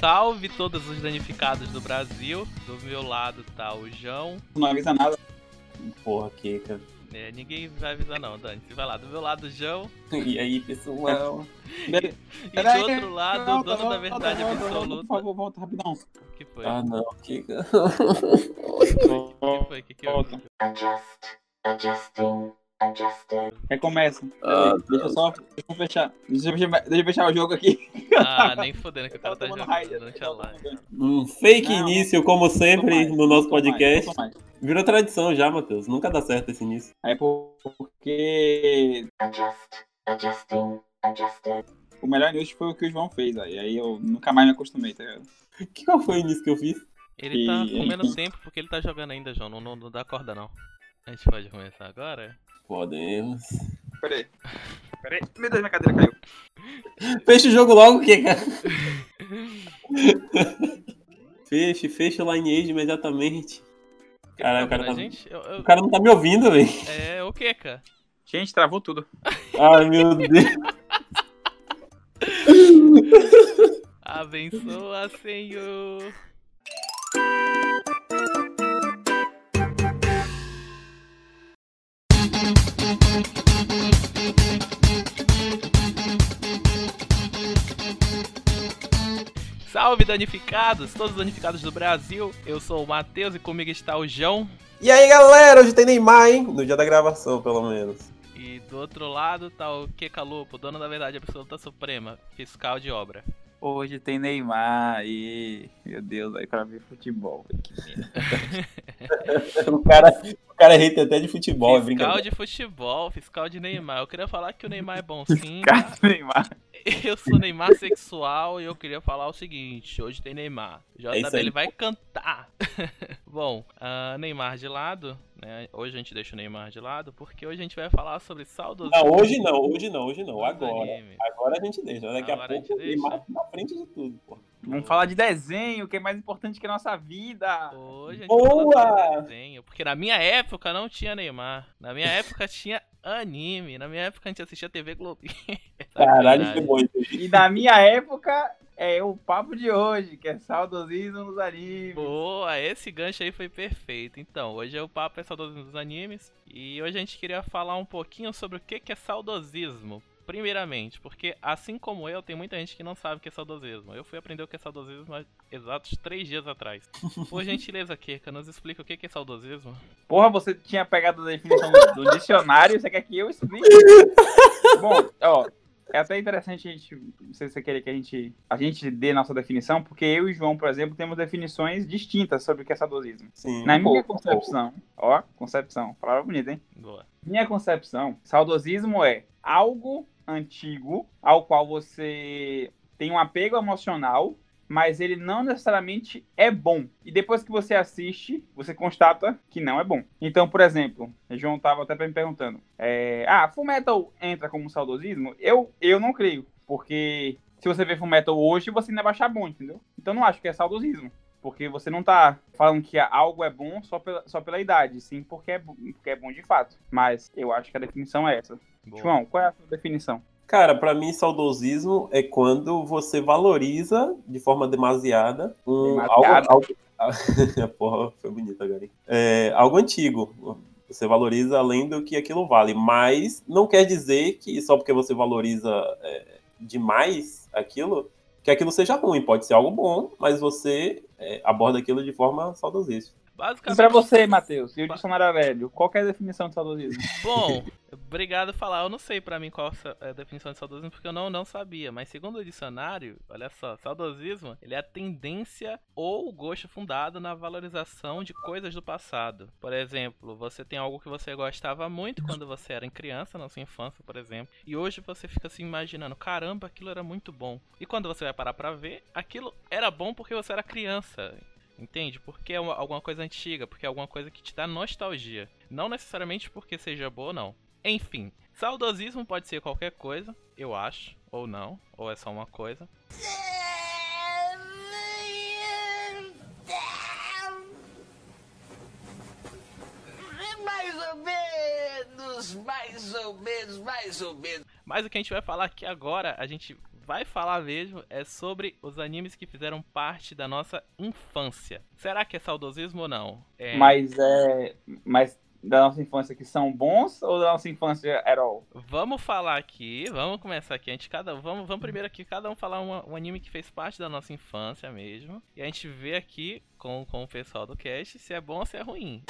salve todos os danificados do Brasil. Do meu lado tá o João. Não avisa nada. Porra, Kika. É, ninguém vai avisar não, Dani. Você vai lá, do meu lado o João. E aí, pessoal? E do outro lado, o dono da verdade absoluta. Por favor, volta rapidão. O que foi? Ah, não, Kika. O que foi? O que que houve? Adjust, adjusting, adjusting. Recomeça. Ah, deixa eu só deixa eu fechar. Deixa eu fechar, deixa eu fechar o jogo aqui. Ah, nem fodendo que o cara tá jogando raid, durante a live. Um fake Não, início, como sempre, no nosso podcast. Mais, Virou tradição já, Matheus. Nunca dá certo esse início. Aí porque Adjust, adjusting, adjusted. o melhor news foi o que o João fez. Aí, aí eu nunca mais me acostumei, tá ligado? Que qual foi o início que eu fiz? Ele tá E- comendo tempo porque ele tá jogando ainda, João. Não, não, não dá corda, não. A gente pode começar agora? Podemos. Peraí. Peraí. Meu Deus, minha cadeira caiu. Fecha o jogo logo, que cara. feche, fecha o lineage imediatamente. Caralho, o cara, Tá gente? Eu- eu- o cara não tá me ouvindo, velho. É, o que, cara? Gente, travou tudo. Ai, meu Deus. Abençoa, Senhor. Salve danificados, todos os danificados do Brasil. Eu sou o Matheus e comigo está o João. E aí, galera, hoje tem Neymar, hein? No dia da gravação, pelo menos. E do outro lado tá o Keka Lupo, dono da verdade absoluta suprema, fiscal de obra. Hoje tem Neymar e. Meu Deus, aí pra ver futebol. O cara, o cara é hater até de futebol, é fiscal brincadeira. de futebol, fiscal de Neymar. Eu queria falar que o Neymar é bom sim. Cara, Neymar. Eu sou Neymar sexual e eu queria falar o seguinte: hoje tem Neymar. É JB aí. ele vai cantar. Bom, ah, Neymar de lado, né? Hoje a gente deixa o Neymar de lado porque hoje a gente vai falar sobre saudos. Não, hoje não, hoje não, hoje não, agora. Agora a gente deixa, daqui Agora a a gente pouco o deixa. Neymar tá na frente de tudo, pô. Vamos falar de desenho, que é mais importante que a nossa vida. Hoje a gente Boa! sobre desenho, porque na minha época não tinha Neymar. Na minha época tinha anime. Na minha época a gente assistia TV Globinho. Caralho, foi bom isso aí. E na minha época é o papo de hoje, que é saudosismo nos animes. Boa, esse gancho aí foi perfeito. Então, hoje é o papo é saudosismo dos animes e hoje a gente queria falar um pouquinho sobre o que que é saudosismo. Primeiramente, porque assim como eu, tem muita gente que não sabe o que é saudosismo. Eu fui aprender o que é saudosismo há exatos três dias atrás. Por gentileza, Keka, nos explica o que que é saudosismo. Porra, você tinha pegado a definição do, do dicionário, você quer que eu explique? Bom, ó, é até interessante a gente, não sei se você querer que a gente, a gente dê nossa definição, porque eu e o João, por exemplo, temos definições distintas sobre o que é saudosismo. Sim, Na minha pouco, concepção, ó, concepção, palavra bonita, hein? Boa. Minha concepção, saudosismo é algo antigo ao qual você tem um apego emocional, mas ele não necessariamente é bom. E depois que você assiste, você constata que não é bom. Então, por exemplo, o João tava até me perguntando: é, Ah, Fullmetal entra como saudosismo? Eu, eu não creio, porque se você ver Fullmetal hoje, você ainda vai achar bom, entendeu? Então, não acho que é saudosismo. Porque você não tá falando que algo é bom só pela, só pela idade, sim porque é, porque é bom de fato. Mas eu acho que a definição é essa. Boa. João, qual é a sua definição? Cara, pra mim, saudosismo é quando você valoriza de forma demasiada um algo. algo... Porra, foi bonito agora. hein? É, algo antigo. Você valoriza além do que aquilo vale. Mas não quer dizer que só porque você valoriza é, demais aquilo, que aquilo seja ruim. Pode ser algo bom, mas você é, aborda aquilo de forma saudosista. E Basicamente. pra você, Matheus, e o dicionário velho, qual que é a definição de saudosismo? Bom, obrigado por falar. Eu não sei pra mim qual é a definição de saudosismo, porque eu não, não sabia. Mas segundo o dicionário, olha só, saudosismo, ele é a tendência ou gosto fundado na valorização de coisas do passado. Por exemplo, você tem algo que você gostava muito quando você era criança, na sua infância, por exemplo. E hoje você fica se imaginando, caramba, aquilo era muito bom. E quando você vai parar pra ver, aquilo era bom porque você era criança. Entende? Porque é uma- alguma coisa antiga, porque é alguma coisa que te dá nostalgia. Não necessariamente porque seja boa, não. Enfim, saudosismo pode ser qualquer coisa, eu acho, ou não, ou é só uma coisa. Mais ou menos, mais ou menos, mais ou menos. Mas o que a gente vai falar aqui agora, a gente vai falar mesmo é sobre os animes que fizeram parte da nossa infância. Será que é saudosismo ou não? É, Mas é. Mas da nossa infância que são bons ou da nossa infância at all? Vamos falar aqui, vamos começar aqui. A gente cada vamos, vamos primeiro aqui cada um falar uma- um anime que fez parte da nossa infância mesmo. E a gente vê aqui com, com o pessoal do cast se é bom ou se é ruim.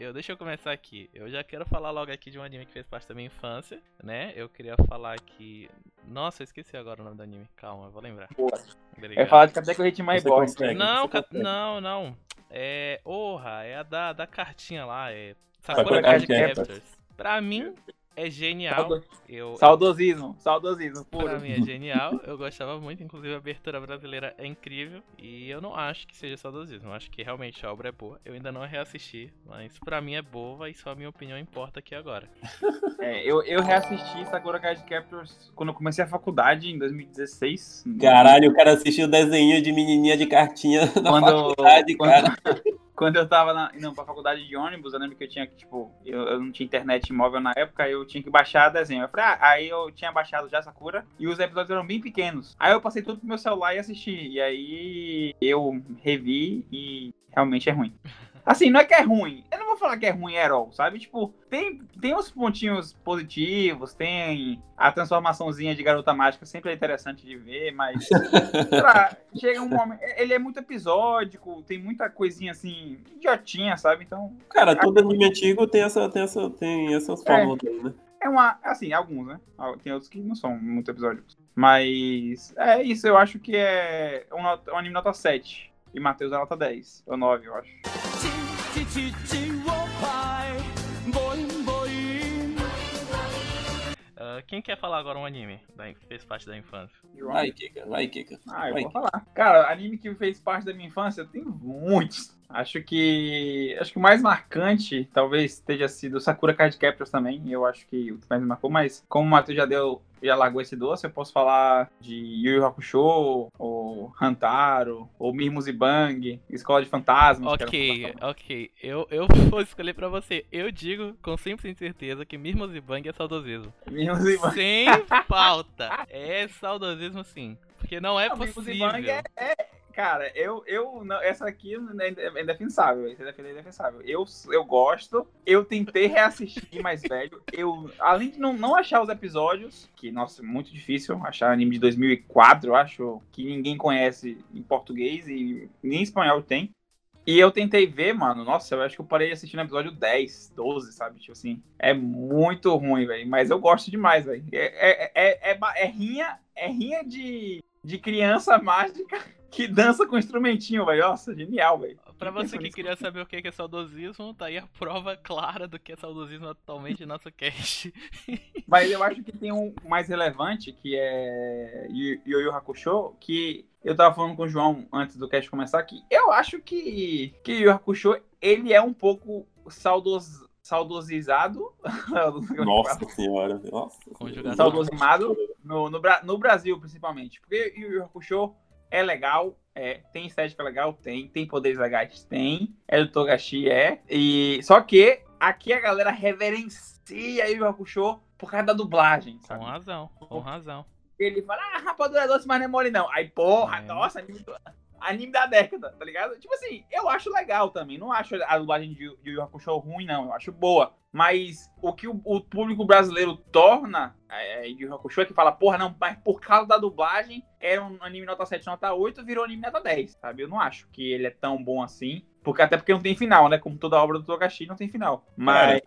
Eu, deixa eu começar aqui. Eu já quero falar logo aqui de um anime que fez parte da minha infância, né? Eu queria falar aqui. Nossa, eu esqueci agora o nome do anime. Calma, eu vou lembrar. Boa. Obrigado. É falar de Kateco Hit My Você Boy. Não, ca- não, não. É. Orra, é a da, da cartinha lá. É. Sakura Card Card Captors. Pra mim, é genial. Saudo- Eu, Saudosismo, saudosismo, Pra puro. mim é genial, eu gostava muito, inclusive a abertura brasileira é incrível e eu não acho que seja saudosismo, eu acho que realmente a obra é boa. Eu ainda não reassisti, mas pra mim é boa e só a minha opinião importa aqui agora. É, eu, eu reassisti Sakura Card Captors quando eu comecei a faculdade em 2016. Caralho, o cara assistiu o desenho de menininha de cartinha na Quando, faculdade, quando, cara. Quando eu tava na, indo pra faculdade de ônibus, eu lembro que eu tinha que, tipo, eu, eu não tinha internet móvel na época, eu tinha que baixar desenho. Eu falei, ah, aí eu tinha baixado já Sakura e os episódios eram bem pequenos. Aí eu passei tudo pro meu celular e assisti. E aí eu revi e realmente é ruim. Assim, não é que é ruim. Eu não vou falar que é ruim Herol, sabe? Tipo, tem, tem uns pontinhos positivos, tem a transformaçãozinha de garota mágica, sempre é interessante de ver, mas lá, chega um momento. Ele é muito episódico, tem muita coisinha assim, idiotinha, sabe? Então, Cara, todo anime antigo tem, essa, tem, essa, tem essas fórmulas aí, né? é uma. Assim, alguns, né? Tem outros que não são muito episódicos. Mas é isso, eu acho que é um, um anime nota 7. E Matheus é nota 10. Ou 9, eu acho. Ah, quem quer falar agora um anime da, que fez parte da infância? Vai, Kika, vai, Kika. Ah, eu Vai. vou falar. Cara, anime que fez parte da minha infância, tem muitos. Acho que. Acho que o mais marcante talvez tenha sido Sakura Card Captors também. Eu acho que o que mais me marcou, mas como o Matheus já deu. Já largou esse doce, eu posso falar de Yu Yu Hakusho, ou Hantaro, ou Mirmus e Bang, Escola de Fantasmas. Ok, ok. Eu, eu vou escolher pra você. Eu digo com 100% certeza que Mirmos e Bang é saudosismo. Mirmus e Bang. Sem falta. É saudosismo sim. Porque não é Não, Mirmus e possível. Bang é, é- Cara, eu, eu não, essa aqui é é indefensável, daqui é indefensável. Eu, eu gosto, eu tentei reassistir mais velho. Eu, além de não, não achar os episódios, que, nossa, muito difícil achar anime de 2004, eu acho, que ninguém conhece em português e nem em espanhol tem. E eu tentei ver, mano, nossa, eu acho que eu parei assistindo o episódio 10, 12, sabe? Tipo assim, é muito ruim, velho. Mas eu gosto demais, velho. É, é, é, é, é rinha, é rinha de, de criança mágica que dança com instrumentinho, velho. Nossa, genial, velho. Pra você que queria saber o que é saudosismo, tá aí a prova clara do que é saudosismo atualmente em nosso cast. Mas eu acho que tem um mais relevante, que é Yu Yu Yu Hakusho, que eu tava falando com o João antes do cast começar, que eu acho que, que Yu Hakusho, ele é um pouco saudos, saudosizado. Nossa senhora. Nossa. Saudosimado no, no, no Brasil, principalmente. Porque Yu Yu Hakusho é legal, é, tem estética legal, tem, tem poderes legais, tem, é do Togashi, é. E, só que aqui a galera reverencia Yu Yu Hakusho por causa da dublagem, Com sabe? razão, com razão. Ele fala, ah, rapadura é doce, mas não é mole não. Aí, porra, É. nossa, anime, da década, tá ligado? Tipo assim, eu acho legal também. Não acho a dublagem de Yu Yu Hakusho ruim, não. Eu acho boa. Mas o que o, o público brasileiro torna é, Yu Yu Hakusho é que fala, porra, não, mas por causa da dublagem, era um anime nota 7, nota 8, virou anime nota 10, sabe? Eu não acho que ele é tão bom assim. Porque, até porque não tem final, né? Como toda obra do Togashi, não tem final. Mas...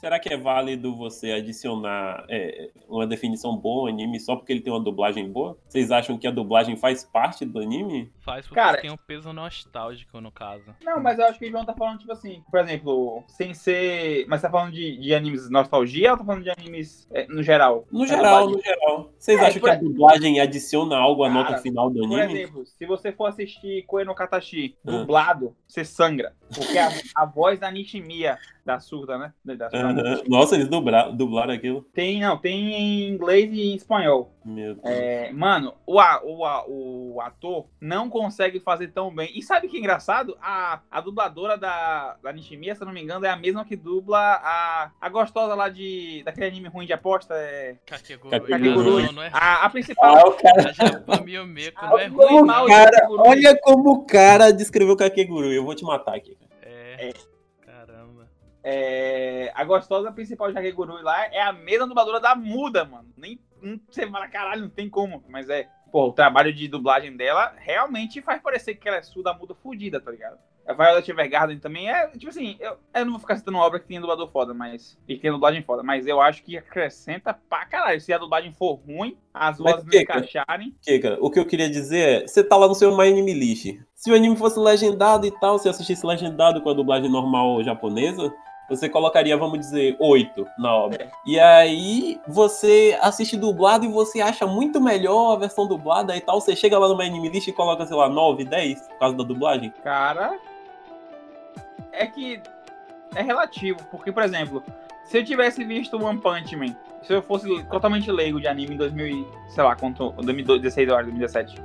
Será que é válido você adicionar é, uma definição boa ao anime só porque ele tem uma dublagem boa? Vocês acham que a dublagem faz parte do anime? Faz porque Cara- tem um peso nostálgico no caso. Não, mas eu acho que o João tá falando, tipo assim, por exemplo, sem ser. Mas tá falando de, de animes nostalgia ou tá falando de animes é, no geral? No geral, no geral. Vocês É, acham por- que a dublagem adiciona algo à Cara, nota final do Por anime? exemplo, se você for assistir Koe no Katashi Ah. dublado, você sangra. Porque a, a voz da Nishimiya, da surda, né? Da surda. Nossa, eles dublaram, dublaram aquilo. Tem, não, tem em inglês e em espanhol. Meu Deus. É, mano, o, a- o, a- o ator não consegue fazer tão bem. E sabe o que é engraçado? A, a dubladora da, da Nishimiya, se eu não me engano, é a mesma que dubla a, a gostosa lá de daquele anime ruim de aposta. É, Kakeguru. Kakeguru. Não, não é. a, a principal. Ah, o cara, A Japão Miyomeko não é Foi ruim, mal, cara. olha como o cara descreveu o Kakeguru. Eu vou te matar aqui. cara. É. Caramba. É, a gostosa principal de Hageguru lá é a mesma dubladora da muda, mano. Nem não, você fala, caralho, não tem como. Mas é, pô, o trabalho de dublagem dela realmente faz parecer que ela é surda muda fudida, tá ligado? A Violet Evergarden também é, tipo assim, eu, eu não vou ficar citando obra que tem dublador foda, mas. E que tem dublagem foda, mas eu acho que acrescenta pra caralho. Se a dublagem for ruim, as vozes não encaixarem. Que, cara, o que eu queria dizer é, você tá lá no seu My Anime List. Se o anime fosse legendado e tal, se assistisse legendado com a dublagem normal japonesa, você colocaria, vamos dizer, 8 na obra. E aí você assiste dublado e você acha muito melhor a versão dublada e tal. Você chega lá no My Anime List e coloca, sei lá, 9, 10 por causa da dublagem. Cara, é que é relativo, porque, por exemplo, se eu tivesse visto One Punch Man, se eu fosse totalmente leigo de anime em 2000, e, sei lá, quanto, 2016 horas, 2017,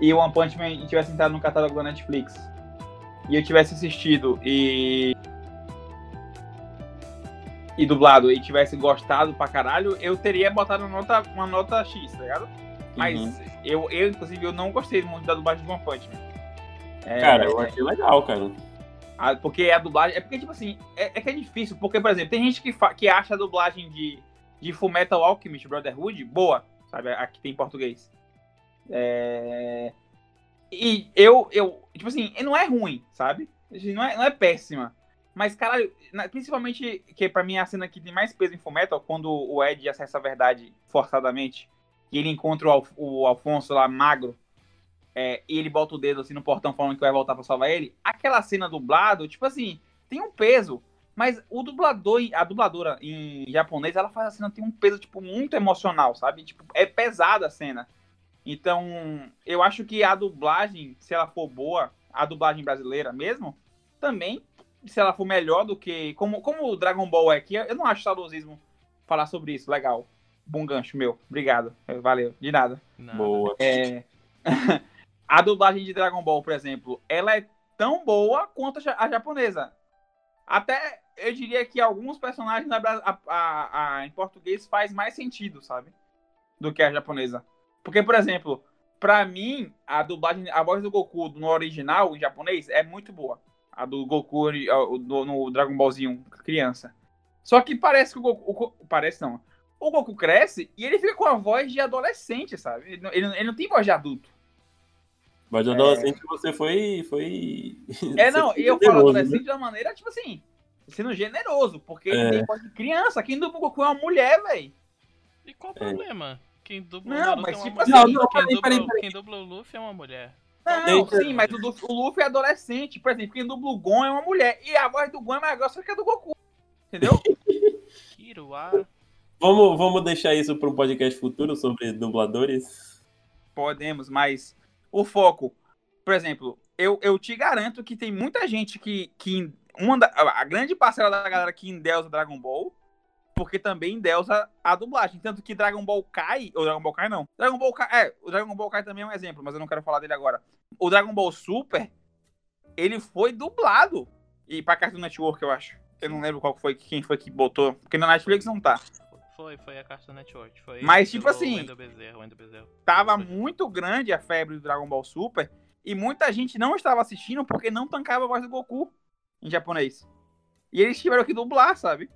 e o One Punch Man tivesse entrado no catálogo da Netflix, e eu tivesse assistido e e dublado e tivesse gostado pra caralho, eu teria botado uma nota, uma nota X, tá ligado? Mas Uhum. eu, eu, inclusive, eu não gostei muito da dublagem de One Punch Man. É, Cara, eu achei legal, cara. Porque a dublagem. É porque, tipo assim, é, é que é difícil. Porque, por exemplo, tem gente que, fa- que acha a dublagem de, de Fullmetal Alchemist Brotherhood boa, sabe? A que tem em português. É... E eu, eu. Tipo assim, não é ruim, sabe? Assim, Não é, não é péssima. Mas, caralho, principalmente que pra mim é a cena que tem mais peso em Fullmetal, quando o Ed acessa a verdade forçadamente, e ele encontra o, o Alfonso lá magro, é, e ele bota o dedo assim no portão falando que vai voltar pra salvar ele, aquela cena dublado, tipo assim, tem um peso. Mas o dublador, a dubladora em japonês, ela faz a cena tem um peso, tipo, muito emocional, sabe? Tipo, é pesada a cena. Então, eu acho que a dublagem, se ela for boa, a dublagem brasileira mesmo, também, se ela for melhor do que. Como, como o Dragon Ball é aqui, eu não acho saudosismo falar sobre isso. Legal. Bom gancho, meu. Obrigado. Valeu. De nada. Nada. Boa. É, a dublagem de Dragon Ball, por exemplo, ela é tão boa quanto a ja- a japonesa. Até eu diria que alguns personagens na a- a- a- em português faz mais sentido, sabe? Do que a japonesa. Porque, por exemplo, pra mim, a dublagem, a voz do Goku no original, em japonês, é muito boa. A do Goku no Dragon Ballzinho, criança. Só que parece que o Goku. o parece não. O Goku cresce e ele fica com a voz de adolescente, sabe? Ele ele ele não tem voz de adulto. Mas de adolescente você foi. foi... É, não, e eu falo né? adolescente de uma maneira, tipo assim, sendo generoso, porque É. tem voz de criança. Quem dubla o Goku é uma mulher, velho. E qual o problema? Quem dubla Não, o Naruto mas é uma tipo mulher. assim- Não, não, quem, peraí, dubla, peraí, quem dubla o Luffy é uma mulher. Não, sim, mas o, Luffy- o Luffy é adolescente. Por exemplo, quem dubla o Gon é uma mulher. E a voz do Gon é mais grossa que a do Goku. Entendeu? Kiruá. Vamos, vamos deixar isso para um podcast futuro sobre dubladores? Podemos, mas o foco, por exemplo, eu, eu te garanto que tem muita gente que, que uma da- a grande parcela da galera que endeusa Dragon Ball, porque também endeusa a dublagem. Tanto que Dragon Ball Kai, ou Dragon Ball Kai não. Dragon Ball Kai, é, o Dragon Ball Kai também é um exemplo, mas eu não quero falar dele agora. O Dragon Ball Super, ele foi dublado e pra Cartoon Network, eu acho. Eu não lembro qual foi, quem foi que botou, porque na Netflix não tá. Foi, foi a Cartoon Network. Foi Mas, tipo assim, Wendell Bezerra, Wendell Bezerra. tava Foi. muito grande a febre do Dragon Ball Super e muita gente não estava assistindo porque não tancava a voz do Goku em japonês. E eles tiveram que dublar, sabe?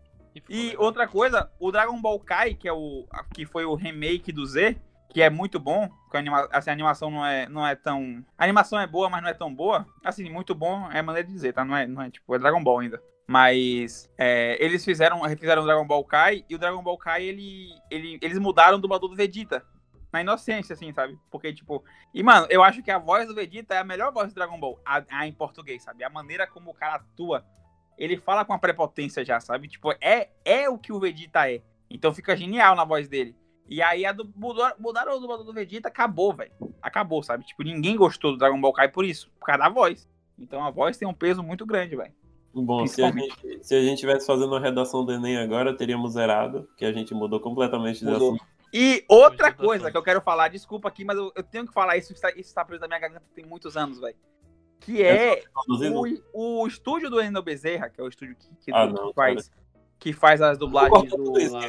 E legal. outra coisa, o Dragon Ball Kai, que é o que foi o remake do Z, que é muito bom, que a, anima, assim, a animação não é, não é tão, a animação é boa, mas não é tão boa. Assim, muito bom é a maneira de dizer, tá? Não é, não é tipo, é Dragon Ball ainda. Mas é, eles fizeram, refizeram o Dragon Ball Kai e o Dragon Ball Kai ele, ele, eles mudaram o dublador do Vegeta. Na inocência, assim, sabe? Porque, tipo. E, mano, eu acho que a voz do Vegeta é a melhor voz do Dragon Ball. A, a em português, sabe? A maneira como o cara atua. Ele fala com a prepotência já, sabe? Tipo, é, é o que o Vegeta é. Então fica genial na voz dele. E aí a do, mudaram, mudaram o dublador do Vegeta, acabou, velho. Acabou, sabe? Tipo, ninguém gostou do Dragon Ball Kai por isso, por causa da voz. Então a voz tem um peso muito grande, velho. Bom, se a, gente, se a gente tivesse fazendo uma redação do Enem agora, teríamos zerado, que a gente mudou completamente de Mudou. assunto. E outra coisa que eu quero falar, desculpa aqui, mas eu, eu tenho que falar isso, isso está, isso está preso na minha garganta tem muitos anos, velho. Que é Saudosismo? o, o estúdio do Endo Bezerra, que é o estúdio que, que- Ah, que não, faz, que faz as dublagens do. isso, lá.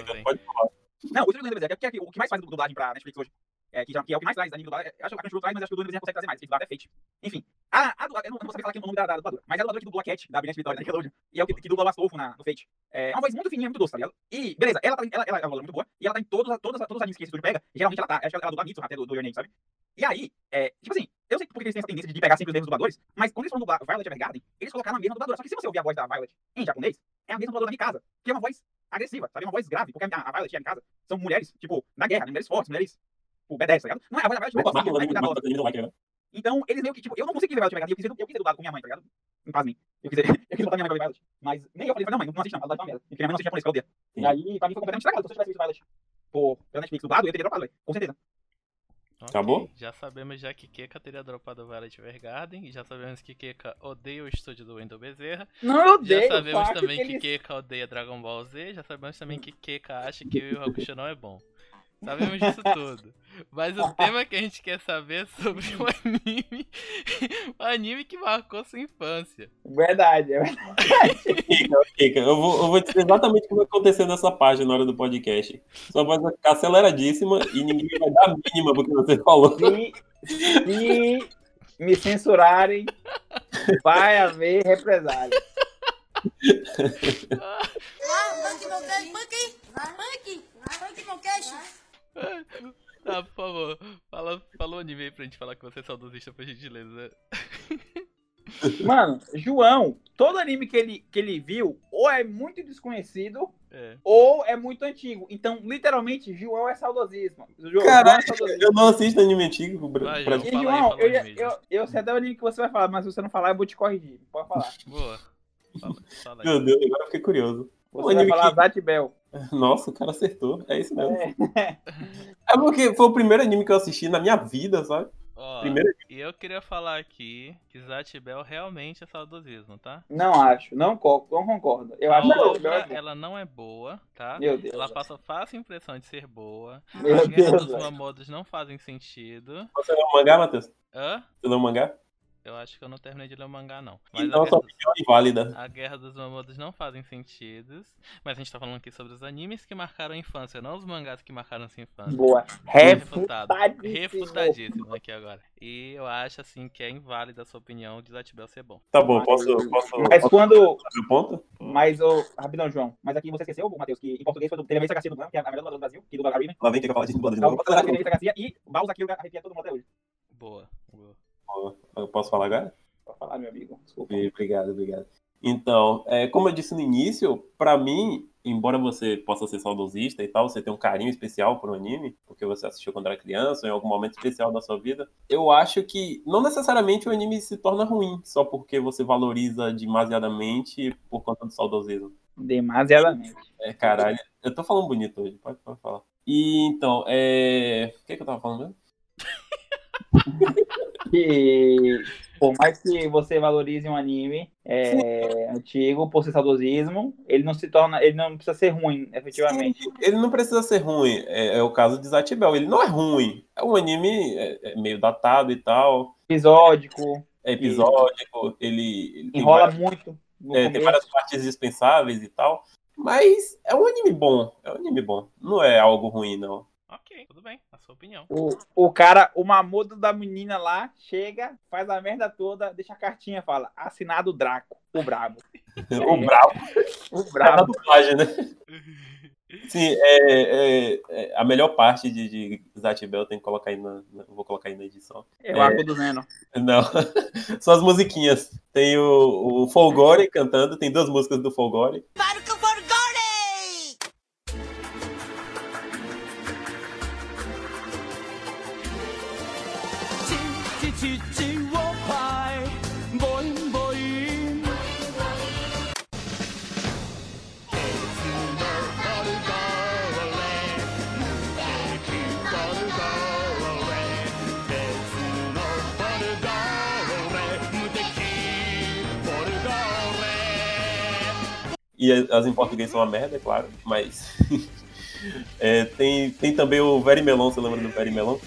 Não, o estúdio do Endo Bezerra, que é o que mais faz dublagem pra Netflix hoje. É, que, já, que é o que mais traz anime dublagem. Eu Acho que a Crunchyroll traz, mas acho que o Bezerra consegue trazer mais. Quem dublar é Fate. Enfim. A, a, dubla- eu não, não vou saber falar aqui o nome da, da dubladora, mas é a dubladora que dublou a Cat, da Brilhante Vitória, da Nickelodeon. E é o que, que dubla o Astolfo na, no Fate. É uma voz muito fininha, muito doce, tá ligado? E, beleza, ela, tá, ela, ela é uma muito boa, e ela tá em todos, todos, todos os animes que esse estúdio pega, geralmente ela tá, acho que ela dubla Mitsu até do, do Your Name, sabe? E aí, é, tipo assim, eu sei porque eles têm essa tendência de pegar sempre os mesmos dubladores, mas quando eles foram dublar Violet Evergarden, eles colocaram a mesma dubladora. Só que se você ouvir a voz da Violet em japonês, é a mesma dubladora da Mikasa, que é uma voz agressiva, sabe? Uma voz grave, porque a, a Violet e a Mikasa são mulheres, tipo, na guerra, mulheres fortes, mulheres, tipo, B10, tá ligado? Não é a voz da Violet, Eu gosto mas muito do é do do? Então, eles meio que, tipo, eu não consegui ver Violet Evergarden, eu quis, ver- eu quis ver dublado com minha mãe, tá ligado? Em paz mim. Eu quis, eu quis botar minha mãe pra ver Violet. Mas nem eu falei, não, mãe, não assiste não, ela tá uma merda. Porque minha mãe não assiste japonês, que eu odeio. E aí, pra mim foi completamente estragado, se eu tivesse visto Violet por, pela Netflix dublado, eu teria dropado, velho. Com certeza. Acabou? Já sabemos já que Keka teria dropado o Violet Evergarden. E já sabemos que Keka odeia o estúdio do Wendell Bezerra. Não, eu Já odeio. sabemos também que, eles- Keka odeia Dragon Ball Z. Já sabemos também que Keka acha que o Hakusho não é bom. Sabemos disso tudo. Mas o tema que a gente quer saber é sobre o anime. o anime que marcou sua infância. Verdade, é verdade. Eu vou, eu vou dizer exatamente o que vai acontecer nessa página na hora do podcast. Sua voz vai ficar aceleradíssima e ninguém vai dar a mínima porque você falou. Se, se me censurarem, vai haver represália. Ah, punk meu queixo, punk! Punk! Tá, por favor. Fala, fala o anime aí pra gente falar que você é saudosista, por gentileza. Mano, João, todo anime que ele, que ele viu, ou é muito desconhecido, É. ou é muito antigo. Então, literalmente, João é saudosismo. João, Caralho, é saudosismo. eu não assisto anime antigo. Pra, Vai, pra- João. E, aí, João, fala eu, o eu, João. eu sei até o anime que você vai falar, mas se você não falar, eu vou te corrigir. Pode falar. Boa. Fala, fala aí. Meu Deus, agora eu fiquei curioso. Você vai anime falar que- Zat Bell. Nossa, o cara acertou. É isso mesmo. É. É porque foi o primeiro anime que eu assisti na minha vida, sabe? Ó, Primeiro e eu queria falar aqui que Zatibel realmente é saudosismo, tá? Não acho, não, não concordo. Eu A acho que Zat Bell é ela não é boa, tá? Meu Deus. Ela passa fácil impressão de ser boa. Meu As guerras Deus, dos mamodos não fazem sentido. Você leu o mangá, Matheus? Hã? Você leu o mangá? Eu acho que eu não terminei de ler o mangá, não. Mas Então a, sua guerra, opinião é inválida. a Guerra dos Mamodos não fazem sentido. Mas a gente tá falando aqui sobre os animes que marcaram a infância, não os mangás que marcaram sua infância. Boa. Refutado. Refutadíssimo. Refutadíssimo aqui agora. E eu acho assim que é inválida a sua opinião de Zatibel ser bom. Tá bom, posso, posso, Mas posso quando. meu ponto? Mas, ô, rapidão, João. Mas aqui você esqueceu, Matheus, que em português foi do teve a Melissa Garcia do que é a melhor dubladora do Brasil, que dubla a Rina. Lá vem que eu falar de dublado de Então, novo. a Melissa Garcia e Baus aqui, arrepia todo mundo até hoje. Boa. boa. Eu posso falar agora? Pode falar, meu amigo. Desculpa. Obrigado, obrigado. Então, é, como eu disse no início, pra mim, embora você possa ser saudosista e tal, você tem um carinho especial por um anime, porque você assistiu quando era criança, ou em algum momento especial da sua vida, eu acho que não necessariamente o anime se torna ruim, só porque você valoriza demasiadamente por conta do saudosismo. Demasiadamente. É, caralho. Eu tô falando bonito hoje, pode, pode falar. E então, é. O que, que eu tava falando mesmo? Que, por mais que você valorize um anime é, antigo, por ser saudosismo, ele não se torna. Ele não precisa ser ruim, efetivamente. Sim, ele não precisa ser ruim. É, é o caso de Zatibel. Ele não é ruim. É um anime é, é meio datado e tal. Episódico, É episódico. Ele, ele tem enrola várias- muito. é, tem várias partes dispensáveis e tal. Mas é um anime bom. É um anime bom. Não é algo ruim, não. Ok, tudo bem. A sua opinião. O, o cara, o mamodo da menina lá, chega, faz a merda toda, deixa a cartinha, fala, assinado Draco, o brabo. O bravo O é brabo. dublagem, né? Sim, é, é- é- a melhor parte de, de Zatibel tem que colocar aí na, na- Vou colocar aí na edição. É o arco do Zeno. Não, são as musiquinhas. Tem o, o Folgore cantando, tem duas músicas do Folgore. Para o Forgore! E as em português são uma merda, é claro, mas. É, tem, tem também o Very Melon, você lembra do Very Melon?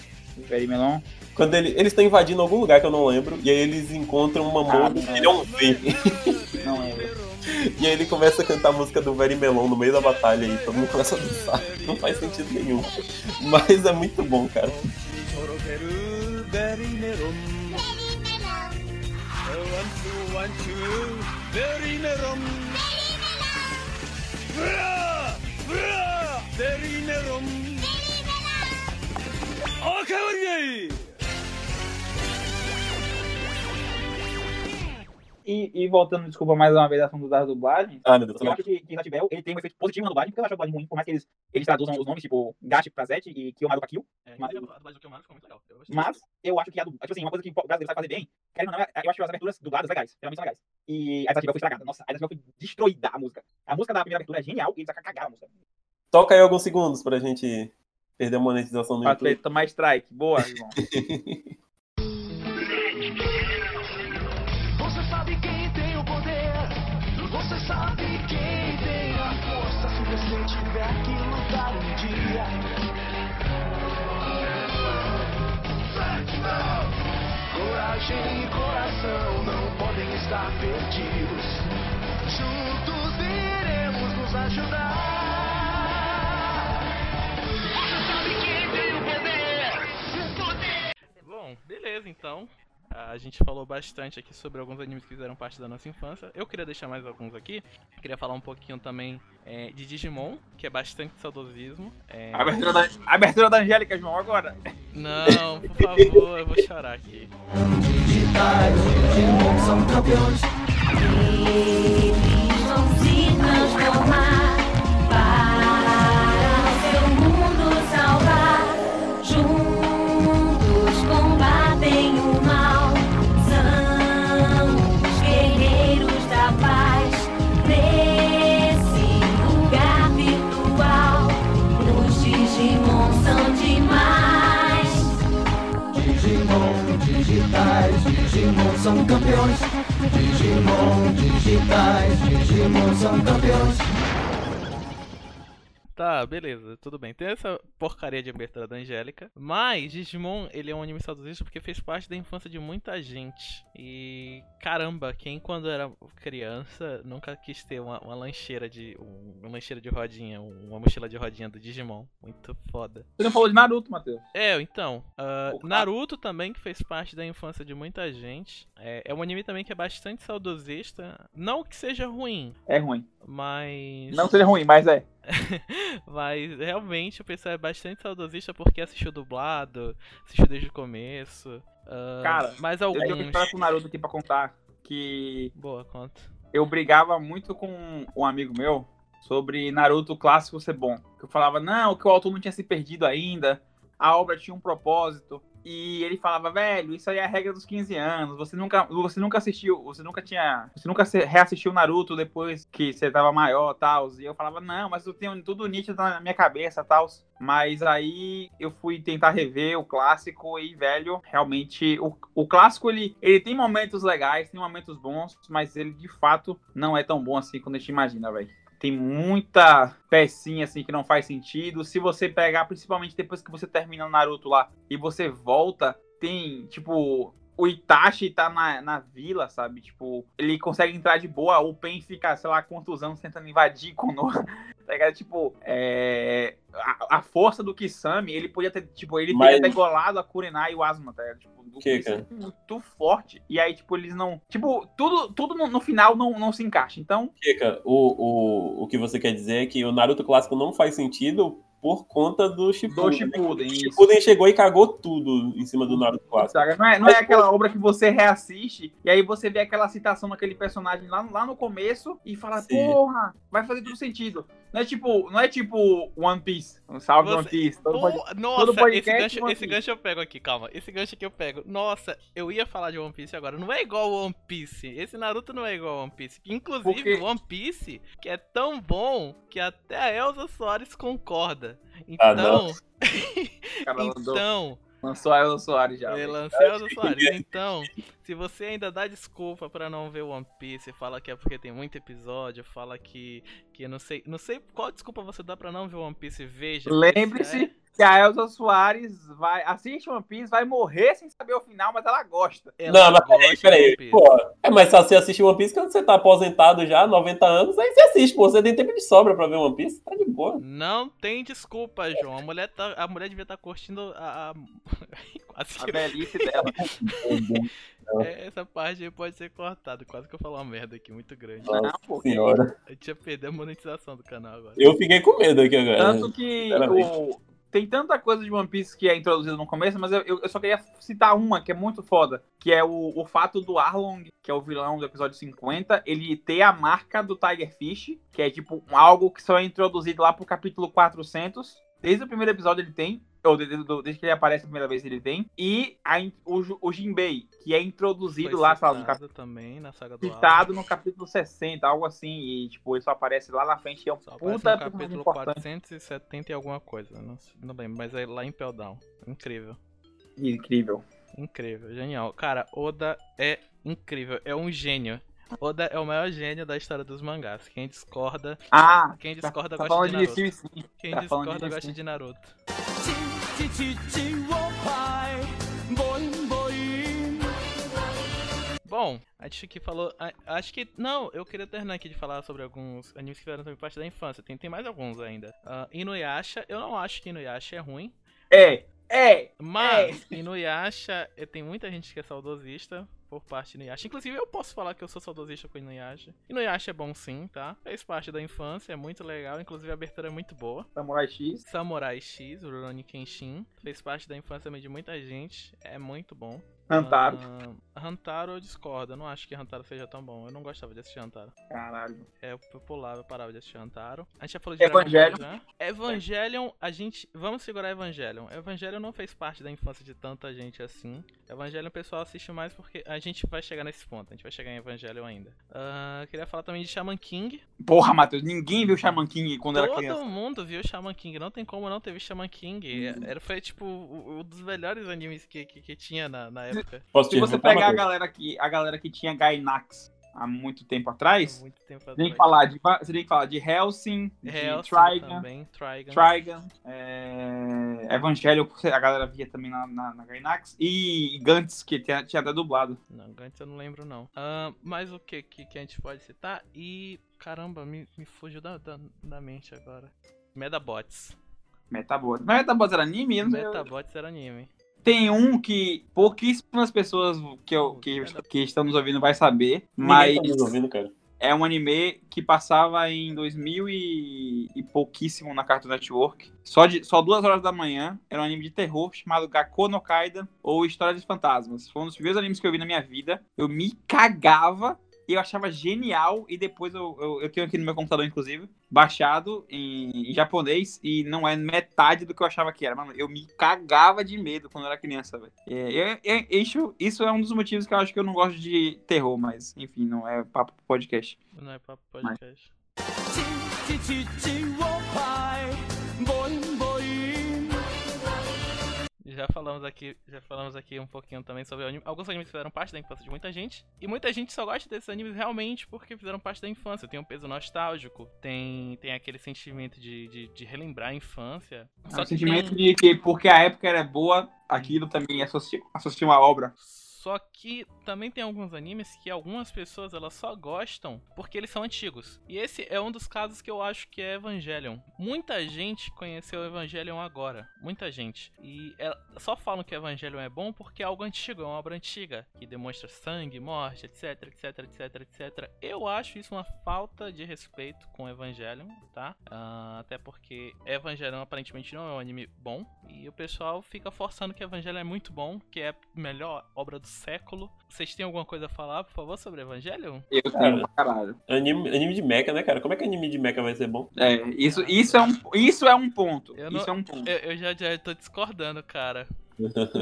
Very Melon. Quando ele, eles estão invadindo algum lugar que eu não lembro, e aí eles encontram uma Ah, não. ele é um V. Não lembro. E aí ele começa a cantar a música do Very Melon no meio da batalha e todo mundo começa a dançar. Não faz sentido nenhum. Mas é muito bom, cara. Bra! Bra! Derinerum! Derinerum! O kavurgayı! E, e voltando, desculpa mais uma vez, a assunto das dublagens. Ah, meu Deus, Eu acho que, que Zatibel, ele tem um efeito positivo na dublagem, porque eu acho a dublagem ruim, por mais que eles, eles traduzam os nomes, tipo, Gashi pra Zete e Kiyomaru pra Kill. É, Mas- a dublagem do Kiyomaru ficou muito legal. Eu. Mas eu acho que a dublagem, tipo assim, uma coisa que o brasileiro sabe fazer bem, querendo ou não, é- eu acho que as aberturas dubladas legais, geralmente são legais. E a Zatibel foi estragada. Nossa, a Zatibel foi destruída a música. A música da primeira abertura é genial e eles cagaram a música. Toca aí alguns segundos pra gente perder a monetização no Pra YouTube. tomar strike. Boa, irmão. Sabe quem tem o poder. Você sabe quem tem a força. Se você tiver que lutar um dia. Coragem e coração não podem estar perdidos. Juntos iremos nos ajudar. Você sabe quem tem o poder. Bom, beleza então. A gente falou bastante aqui sobre alguns animes que fizeram parte da nossa infância. Eu queria deixar mais alguns aqui. Queria falar um pouquinho também é, de Digimon, que é bastante saudosismo. É, A abertura da, a abertura da Angélica, João, agora. Não, por favor, eu vou chorar aqui. Eles vão se transformar são campeões. Digimon digitais, Digimon são campeões. Tá, beleza, tudo bem. Tem essa porcaria de abertura da Angélica. Mas Digimon, ele é um anime saudosista porque fez parte da infância de muita gente. E caramba, quem quando era criança nunca quis ter uma, uma lancheira de. um- uma lancheira de rodinha, um- uma mochila de rodinha do Digimon. Muito foda. Você não falou de Naruto, Matheus. É, então. clássico. Naruto também, que fez parte da infância de muita gente. É, é um anime também que é bastante saudosista. Não que seja ruim, É ruim. Mas. Não seja ruim, mas é. Mas realmente o pessoal é bastante saudosista porque assistiu dublado, assistiu desde o começo. ah, Cara, mas Eu tenho uma alguns. história com o Naruto aqui pra contar. Que Boa, conta. eu brigava muito com um amigo meu sobre Naruto clássico ser bom. Que eu falava, não, que o autor não tinha se perdido ainda, a obra tinha um propósito. E ele falava, velho, isso aí é a regra dos 15 anos. Você nunca, você nunca assistiu, você nunca tinha. Você nunca reassistiu Naruto depois que você tava maior tal. E eu falava, não, mas eu tenho tudo nítido na minha cabeça tal. Mas aí eu fui tentar rever o clássico e, velho, realmente. O, o clássico ele, ele tem momentos legais, tem momentos bons, mas ele de fato não é tão bom assim quando a gente imagina, velho. Tem muita pecinha assim que não faz sentido. Se você pegar, principalmente depois que você termina o Naruto lá e você volta, tem tipo. O Itachi tá na, na vila, sabe? Tipo, ele consegue entrar de boa, o Pen fica, sei lá, quantos anos tentando invadir Konoha. Tá ligado? Tipo, é. A, a força do Kisame, ele podia ter, tipo, ele Mas- teria degolado a Kurenai e o Asuma, tá ligado? Tipo, do Que, Kisame muito forte. E aí, tipo, eles não. Tipo, tudo, tudo no, no final não, não se encaixa. Então, Kika, o, o, o que você quer dizer é que o Naruto clássico não faz sentido por conta do Shippuden. do né? Shippuden, O isso. Shippuden chegou e cagou tudo em cima do Naruto clássico. Não é, não é aquela obra que você reassiste e aí você vê aquela citação naquele personagem lá, lá no começo e fala, Sim. porra, vai fazer tudo sentido. Não é tipo, não é tipo One Piece. Um salve Você- One Piece. Todo Pô, nossa, esse podcast gancho, One esse gancho eu pego aqui, calma. Esse gancho aqui eu pego. Nossa, eu ia falar de One Piece agora. Não é igual o One Piece. Esse Naruto não é igual One Piece. Inclusive, Porque- o One Piece, que é tão bom que até a Elsa Soares concorda. Ah, Então, Cara, mandou. então, Lançou a Elza Soares já. Velho. lançou Elza Soares. Então, se você ainda dá desculpa pra não ver One Piece, fala que é porque tem muito episódio, fala que que não sei, não sei qual desculpa você dá pra não ver One Piece, veja. Lembre-se que a Elza Soares vai assiste One Piece, vai morrer sem saber o final, mas ela gosta. ela Não, mas peraí, peraí. Pô, é mais fácil você assistir One Piece quando você tá aposentado já, 90 anos, aí você assiste, pô. Você tem tempo de sobra pra ver One Piece, tá de boa. Não tem desculpa, João. A mulher, tá, a mulher devia estar curtindo a. a... Quase A velhice dela. É, essa parte aí pode ser cortada. Quase que eu falei uma merda aqui, muito grande. Não, pô. Senhora. A gente ia perder a monetização do canal agora. Eu fiquei com medo aqui agora. Tanto que o- tem tanta coisa de One Piece que é introduzida no começo, mas eu, eu- só queria citar uma que é muito foda, que é o, o fato do Arlong, que é o vilão do episódio 50, ele ter a marca do Tiger Fish, que é tipo algo que só é introduzido lá pro capítulo 400. Desde o primeiro episódio ele tem, ou desde, desde que ele aparece a primeira vez ele tem. E a o, o Jinbei, que é introduzido Foi lá, lá, no capítulo também na saga do citado no capítulo 60, algo assim, e tipo, ele só aparece lá na frente e é um Só puta no capítulo importante. 470 e alguma coisa. Não, não lembro, mas é lá em Peldown. Incrível. Incrível. Incrível, genial. Cara, Oda é incrível, é um gênio. Oda é o maior gênio da história dos mangás. Quem discorda, Ah, quem tá, discorda tá gosta de Naruto. Steve sim. Quem tá discorda de gosta sim. de Naruto. Bom, a gente aqui falou. Acho que. Não, eu queria terminar aqui de falar sobre alguns animes que fizeram também parte da infância. Tem, tem mais alguns ainda. Uh, Inuyasha, eu não acho que Inuyasha é ruim. É, é. Mas Inuyasha, eh, tem muita gente que é saudosista por parte de Inuyasha. Inclusive, eu posso falar que eu sou saudosista com Inuyasha. Inuyasha é bom sim, tá? Fez parte da infância, é muito legal. Inclusive, a abertura é muito boa. Samurai X. Samurai X, Rurouni Kenshin. Fez parte da infância também de muita gente. É muito bom. Hantaro. Ah, Hantaro eu discordo. Eu não acho que Hantaro seja tão bom. Eu não gostava de assistir Hantaro. Caralho. É, eu pulava, eu parava de assistir Hantaro. A gente já falou de Evangelion. Dragon Ball já. Evangelion, a gente. Vamos segurar Evangelion. Evangelion não fez parte da infância de tanta gente assim. Evangelion o pessoal assiste mais porque a gente vai chegar nesse ponto. A gente vai chegar em Evangelion ainda. Ah, queria falar também de Shaman King. Porra, Matheus, ninguém viu Shaman King quando era Todo criança. mundo viu Shaman King. Não tem como não ter visto Shaman King. Uhum. Era, foi tipo um dos melhores animes que, que, que tinha na, na época. Posso Se te você pegar a galera que, a galera que tinha Gainax há muito tempo atrás, muito tempo você tem que atrás. falar de, você tem que falar de Helsing, de Hellsing Trigun, também. Trigun. Trigun, é, Evangelho, a galera via também na, na, na Gainax, e Gantz, que tinha, tinha até dublado. Não, Gantz eu não lembro não. Ah, mas o que, que que a gente pode citar? E caramba, me, me fugiu da, da, da mente agora. Medabots. Metabots. Mas Metabots era anime? Metabots era anime. Tem um que pouquíssimas pessoas que, eu, que, que estão nos ouvindo vai saber, Ninguém mas tá nos ouvindo, cara. é um anime que passava em 2000 e, e pouquíssimo na Cartoon Network. Só, de, só duas horas da manhã. Era um anime de terror chamado Gakko no Kaida ou História dos Fantasmas. Foi um dos primeiros animes que eu vi na minha vida. Eu me cagava e eu achava genial. E depois eu, eu, eu tenho aqui no meu computador, inclusive, baixado em, em japonês. E não é metade do que eu achava que era. Mano, eu me cagava de medo quando eu era criança, velho. É, é- é- isso, isso é um dos motivos que eu acho que eu não gosto de terror, mas enfim, não é papo podcast. Não é papo podcast. Já falamos aqui, já falamos aqui um pouquinho também sobre anime. Alguns animes fizeram parte da infância de muita gente. E muita gente só gosta desses animes realmente porque fizeram parte da infância. Tem um peso nostálgico, tem, tem aquele sentimento de, de, de relembrar a infância. É Só um sentimento tem- de que porque a época era boa, aquilo também associa, associa uma obra. Só que também tem alguns animes que algumas pessoas elas só gostam porque eles são antigos. E esse é um dos casos que eu acho que é Evangelion. Muita gente conheceu Evangelion agora. Muita gente. E é- só falam que Evangelion é bom porque é algo antigo, é uma obra antiga. Que demonstra sangue, morte, etc, etc, etc, etc. Eu acho isso uma falta de respeito com Evangelion, tá? Ah, até porque Evangelion aparentemente não é um anime bom. E o pessoal fica forçando que Evangelion é muito bom, que é a melhor obra do século. Vocês têm alguma coisa a falar, por favor, sobre Evangelion? Eu tenho caralho. Anime, anime de mecha, né, cara? Como é que anime de mecha vai ser bom? É, isso, isso, é um, isso é um ponto. Eu não- Isso é um ponto. Eu, eu já, já tô discordando, cara.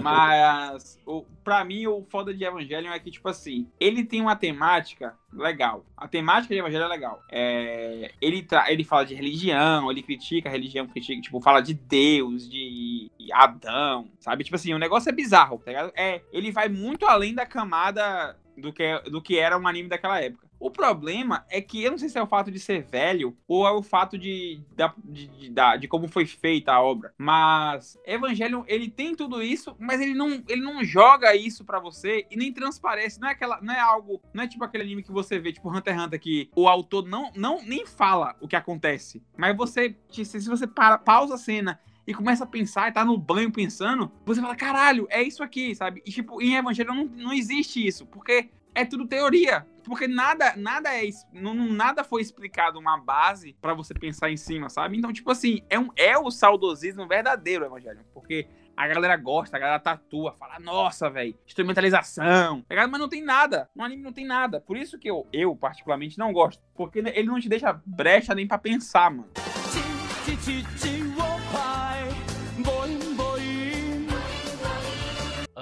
Mas, o, pra mim, o foda de Evangelion é que, tipo assim, ele tem uma temática legal. A temática de Evangelho é legal. É, ele, tra- ele fala de religião, ele critica a religião, critica, tipo, fala de Deus, de Adão, sabe? Tipo assim, o negócio é bizarro, tá ligado? É, ele vai muito além da camada do que, do que era um anime daquela época. O problema é que eu não sei se é o fato de ser velho ou é o fato de, de, de, da- de como foi feita a obra. Mas Evangelion, ele tem tudo isso, mas ele não, ele não joga isso pra você e nem transparece. Não é aquela, não é algo, não é tipo aquele anime que você vê, tipo Hunter x Hunter, que o autor não, não nem fala o que acontece. Mas você, se você para, pausa a cena e começa a pensar e tá no banho pensando, você fala, caralho, é isso aqui, sabe? E tipo, em Evangelho não, não existe isso, porque é tudo teoria. Porque nada, nada é, não, nada foi explicado uma base pra você pensar em cima, sabe? Então, tipo assim, é, um, é o saudosismo verdadeiro, Evangelho. Porque a galera gosta, a galera tatua, fala, nossa, velho, instrumentalização, tá? Mas não tem nada. No anime não tem nada. Por isso que eu, eu, particularmente, não gosto. Porque ele não te deixa brecha nem pra pensar, mano.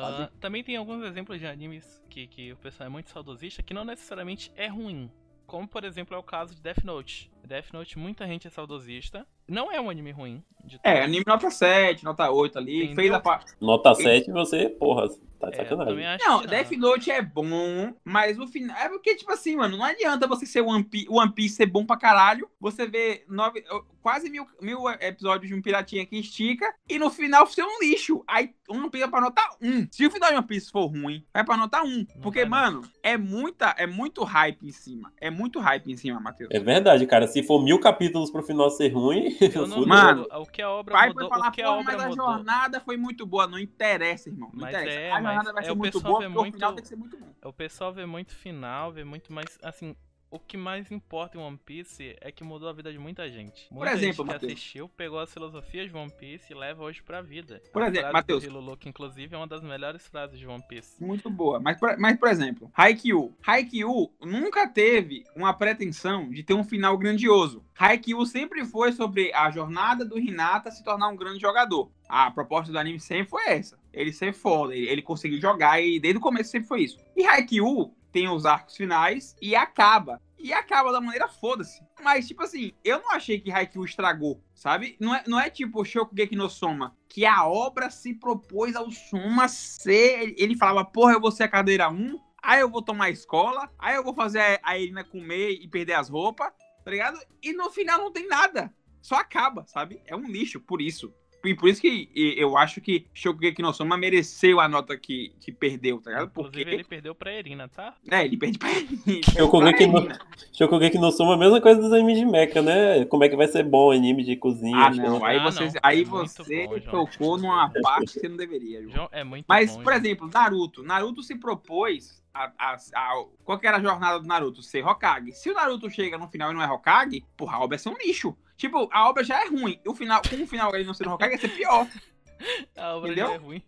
Ah, também tem alguns exemplos de animes que, que o pessoal é muito saudosista que não necessariamente é ruim. Como, por exemplo, é o caso de Death Note. Death Note, muita gente é saudosista. Não é um anime ruim. De É, anime nota 7, nota 8 ali. Entendeu? Fez a parte. Nota 7, você, porra, tá de É, eu sacanagem. também acho Não, que Death Note é bom, mas o final. É porque, tipo assim, mano, não adianta você ser One Piece, One Piece ser bom pra caralho. Você vê nove, quase mil, mil episódios de um piratinha que estica e no final ser um lixo. Aí One Piece vai pra notar um. Se o final de One Piece for ruim, vai pra notar um. Porque, vai, não. mano, é muita, é muito hype em cima. É muito hype em cima, Matheus. É verdade, cara. Se for mil capítulos pro final ser ruim, Eu não. Mano, o que a obra Vai mudou, falar, o que a obra mas a mudou. jornada foi muito boa. Não interessa, irmão. Não Mas interessa. é, a jornada vai é, ser o muito boa, porque o muito- final tem que ser muito bom. O pessoal vê muito final, vê muito mais. Assim, o que mais importa em One Piece é que mudou a vida de muita gente. Muita exemplo, gente que Matheus. assistiu, pegou as filosofias de One Piece e leva hoje pra vida. Por A exemplo, Matheus. que inclusive é uma das melhores frases de One Piece. Muito boa. Mas, por- mas por exemplo, Haikyuu. Haikyuu nunca teve uma pretensão de ter um final grandioso. Haikyuu sempre foi sobre a jornada do Hinata se tornar um grande jogador. A proposta do anime sempre foi essa. Ele ser foda, ele, ele conseguiu jogar e desde o começo sempre foi isso. E Haikyuu tem os arcos finais e acaba. E acaba da maneira foda-se. Mas, tipo assim, eu não achei que Haikyuu estragou, sabe? Não é, não é tipo Shokugeki no Soma, que a obra se propôs ao Soma ser... ele- falava, porra, eu vou ser a cadeira 1, aí eu vou tomar a escola, aí eu vou fazer a Irina comer e perder as roupas, tá ligado? E no final não tem nada. Só acaba, sabe? É um lixo, por isso. E por isso que e- eu acho que Shokugeki no Soma mereceu a nota que, que perdeu, tá ligado? Inclusive, Porque... ele perdeu pra Erina, tá? É, ele perde pra ele. Shokugeki no, Shokugeki no Soma é a mesma coisa dos animes de mecha, né? Como é que vai ser bom anime de cozinha? Ah, que não. não- Aí Ah, você, não. aí É você bom, João. tocou numa parte que você não deveria, João. João, é muito Mas, bom, por João. exemplo, Naruto. Naruto se propôs a, a, a- Qual que era a jornada do Naruto? Ser Hokage. Se o Naruto chega no final e não é Hokage, porra, a obra é ser um lixo. Tipo, a obra já é ruim. O final, com o final ele não ser Hokage, ia ser pior. A obra entendeu? já é ruim.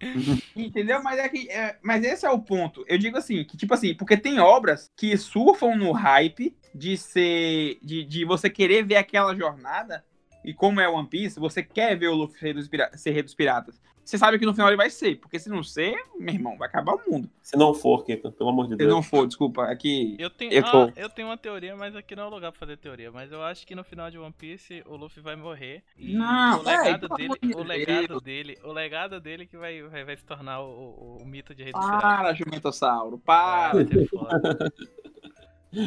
Entendeu? Mas é que. é, mas esse é o ponto. Eu digo assim, que, tipo assim, porque tem obras que surfam no hype de ser. De, de você querer ver aquela jornada. E como é One Piece, você quer ver o Luffy ser dos, ser rei dos piratas. Você sabe que no final ele vai ser, porque se não ser, meu irmão, vai acabar o mundo. Se não for, Keita, pelo amor de Se Deus. não for, desculpa, aqui. Eu tenho, Eu tô- ah, eu tenho uma teoria, mas aqui não é o lugar pra fazer teoria. Mas eu acho que no final de One Piece o Luffy vai morrer. E Não, o legado é, dele, o legado Deus. dele, o legado dele que vai, vai, vai se tornar o, o- o mito de Rei dos Piratas. Para, Jumentossauro, para. Foda.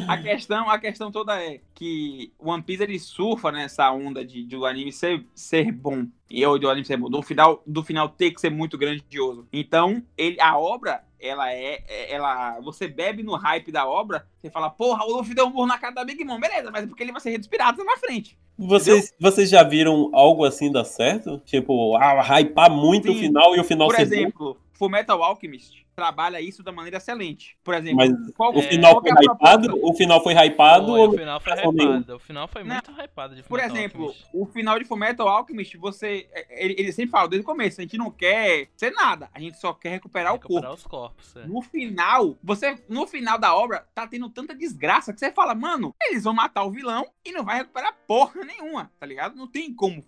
A questão, a questão toda é que One Piece ele surfa nessa onda de, de o anime ser, ser bom. E ou do anime ser bom. Do final, do final ter que ser muito grandioso. Então, ele, a obra, ela é. é- Ela, você bebe no hype da obra, você fala, porra, o Luffy deu um burro na cara da Big Mom. Beleza, mas é porque ele vai ser piratas na frente. Vocês, vocês já viram algo assim dar certo? Tipo, ah, hypar muito o Sim. final e o final Por ser bom? exemplo, Fullmetal Alchemist. Trabalha isso da maneira excelente. Por exemplo, Mas qual, O É, final foi é proposta? hypado? O final foi hypado Foi, ou o final foi não hypado. O final foi Não. muito hypado de Por exemplo, Alchemist. o final de Fullmetal Alchemist, você. Ele, ele sempre fala desde o começo, a gente não quer ser nada, a gente só quer recuperar, o recuperar corpo. os corpos. é. No final, você. No final da obra, tá tendo tanta desgraça que você fala, mano, eles vão matar o vilão e não vai recuperar porra nenhuma, tá ligado? Não tem como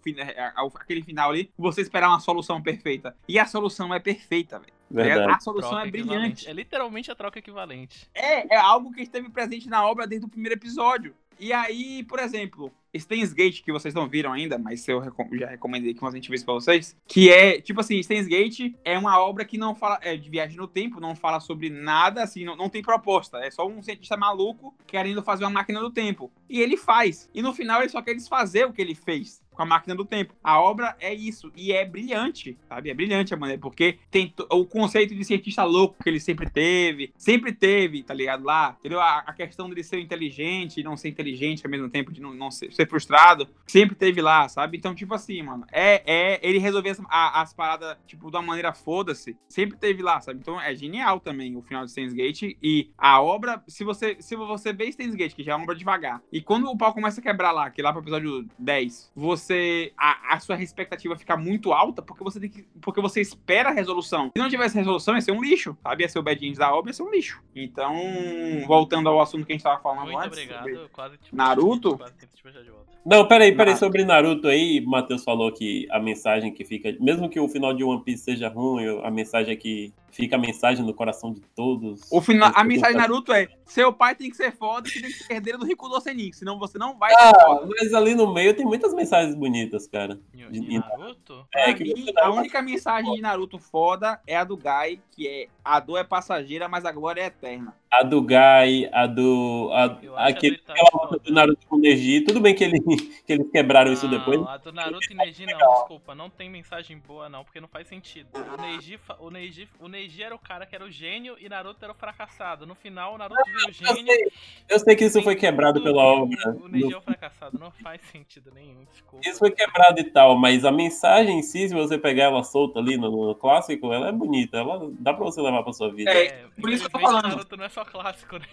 aquele final ali você esperar uma solução perfeita. E a solução é perfeita, velho. Ligado? Verdade. A solução Troca é brilhante. É literalmente a troca equivalente. É, é algo que esteve presente na obra desde o primeiro episódio. E aí, por exemplo, Steins Gate, que vocês não viram ainda, mas eu já recomendei que a gente visse pra vocês, que é, tipo assim, Steins Gate é uma obra que não fala, é de viagem no tempo, não fala sobre nada, assim, não, não tem proposta. É só um cientista maluco querendo fazer uma máquina do tempo. E ele faz. E no final ele só quer desfazer o que ele fez com a máquina do tempo. A obra é isso. E é brilhante, sabe? É brilhante a maneira, porque tem o conceito de cientista louco que ele sempre teve. Sempre teve, tá ligado? Lá, entendeu? A, a questão dele ser inteligente e não ser inteligente ao mesmo tempo, de não, não ser, ser frustrado. Sempre teve lá, sabe? Então, tipo assim, mano, é, é ele resolver as, as paradas, tipo, de uma maneira foda-se. Sempre teve lá, sabe? Então é genial também o final de Steins Gate. E a obra, se você, se você vê Steins Gate, que já é uma obra devagar, e quando o pau começa a quebrar lá, que lá pro episódio 10, você. A, a sua expectativa fica muito alta porque você tem que. Porque você espera a resolução. Se não tivesse resolução, ia ser um lixo, sabe? Ia ser o bad end da obra, ia ser um lixo. Então, voltando ao assunto que a gente tava falando Muito antes. obrigado. sobre- Quase te- Naruto? Quase tento te puxar de volta. Não, peraí, peraí, sobre Naruto aí, o Matheus falou que a mensagem que fica, mesmo que o final de One Piece seja ruim, a mensagem é que fica a mensagem no coração de todos. O final, a mensagem de Naruto é: seu pai tem que ser foda e você tem que ser herdeiro do Rikudo Senin, senão você não vai ser Ah, foda. mas ali no meio tem muitas mensagens bonitas, cara. De- e Naruto? É, Pra que mim, dá a única mensagem de Naruto foda é a do Gai, que é a dor é passageira, mas a glória é eterna. A do Gai, a do. A, Eu aquele, a do Itachi aquela luta do Naruto com o Neji. Tudo bem que, ele, que eles quebraram isso Não, depois. A do Naruto e Neji não, desculpa, não tem mensagem boa não, porque não faz sentido. O Neji, o Neji, o Neji era o cara que era o gênio e Naruto era o fracassado. No final, o Naruto vira o Eu gênio. sei, eu sei que isso foi quebrado tudo, pela obra. O Neji No- é o fracassado, não faz sentido nenhum, desculpa. Isso foi quebrado e tal, mas a mensagem em si, se você pegar ela solta ali no, no clássico, ela é bonita. Ela dá pra você levar pra sua vida. É, por isso que eu tô falando. Naruto não é só clássico, né?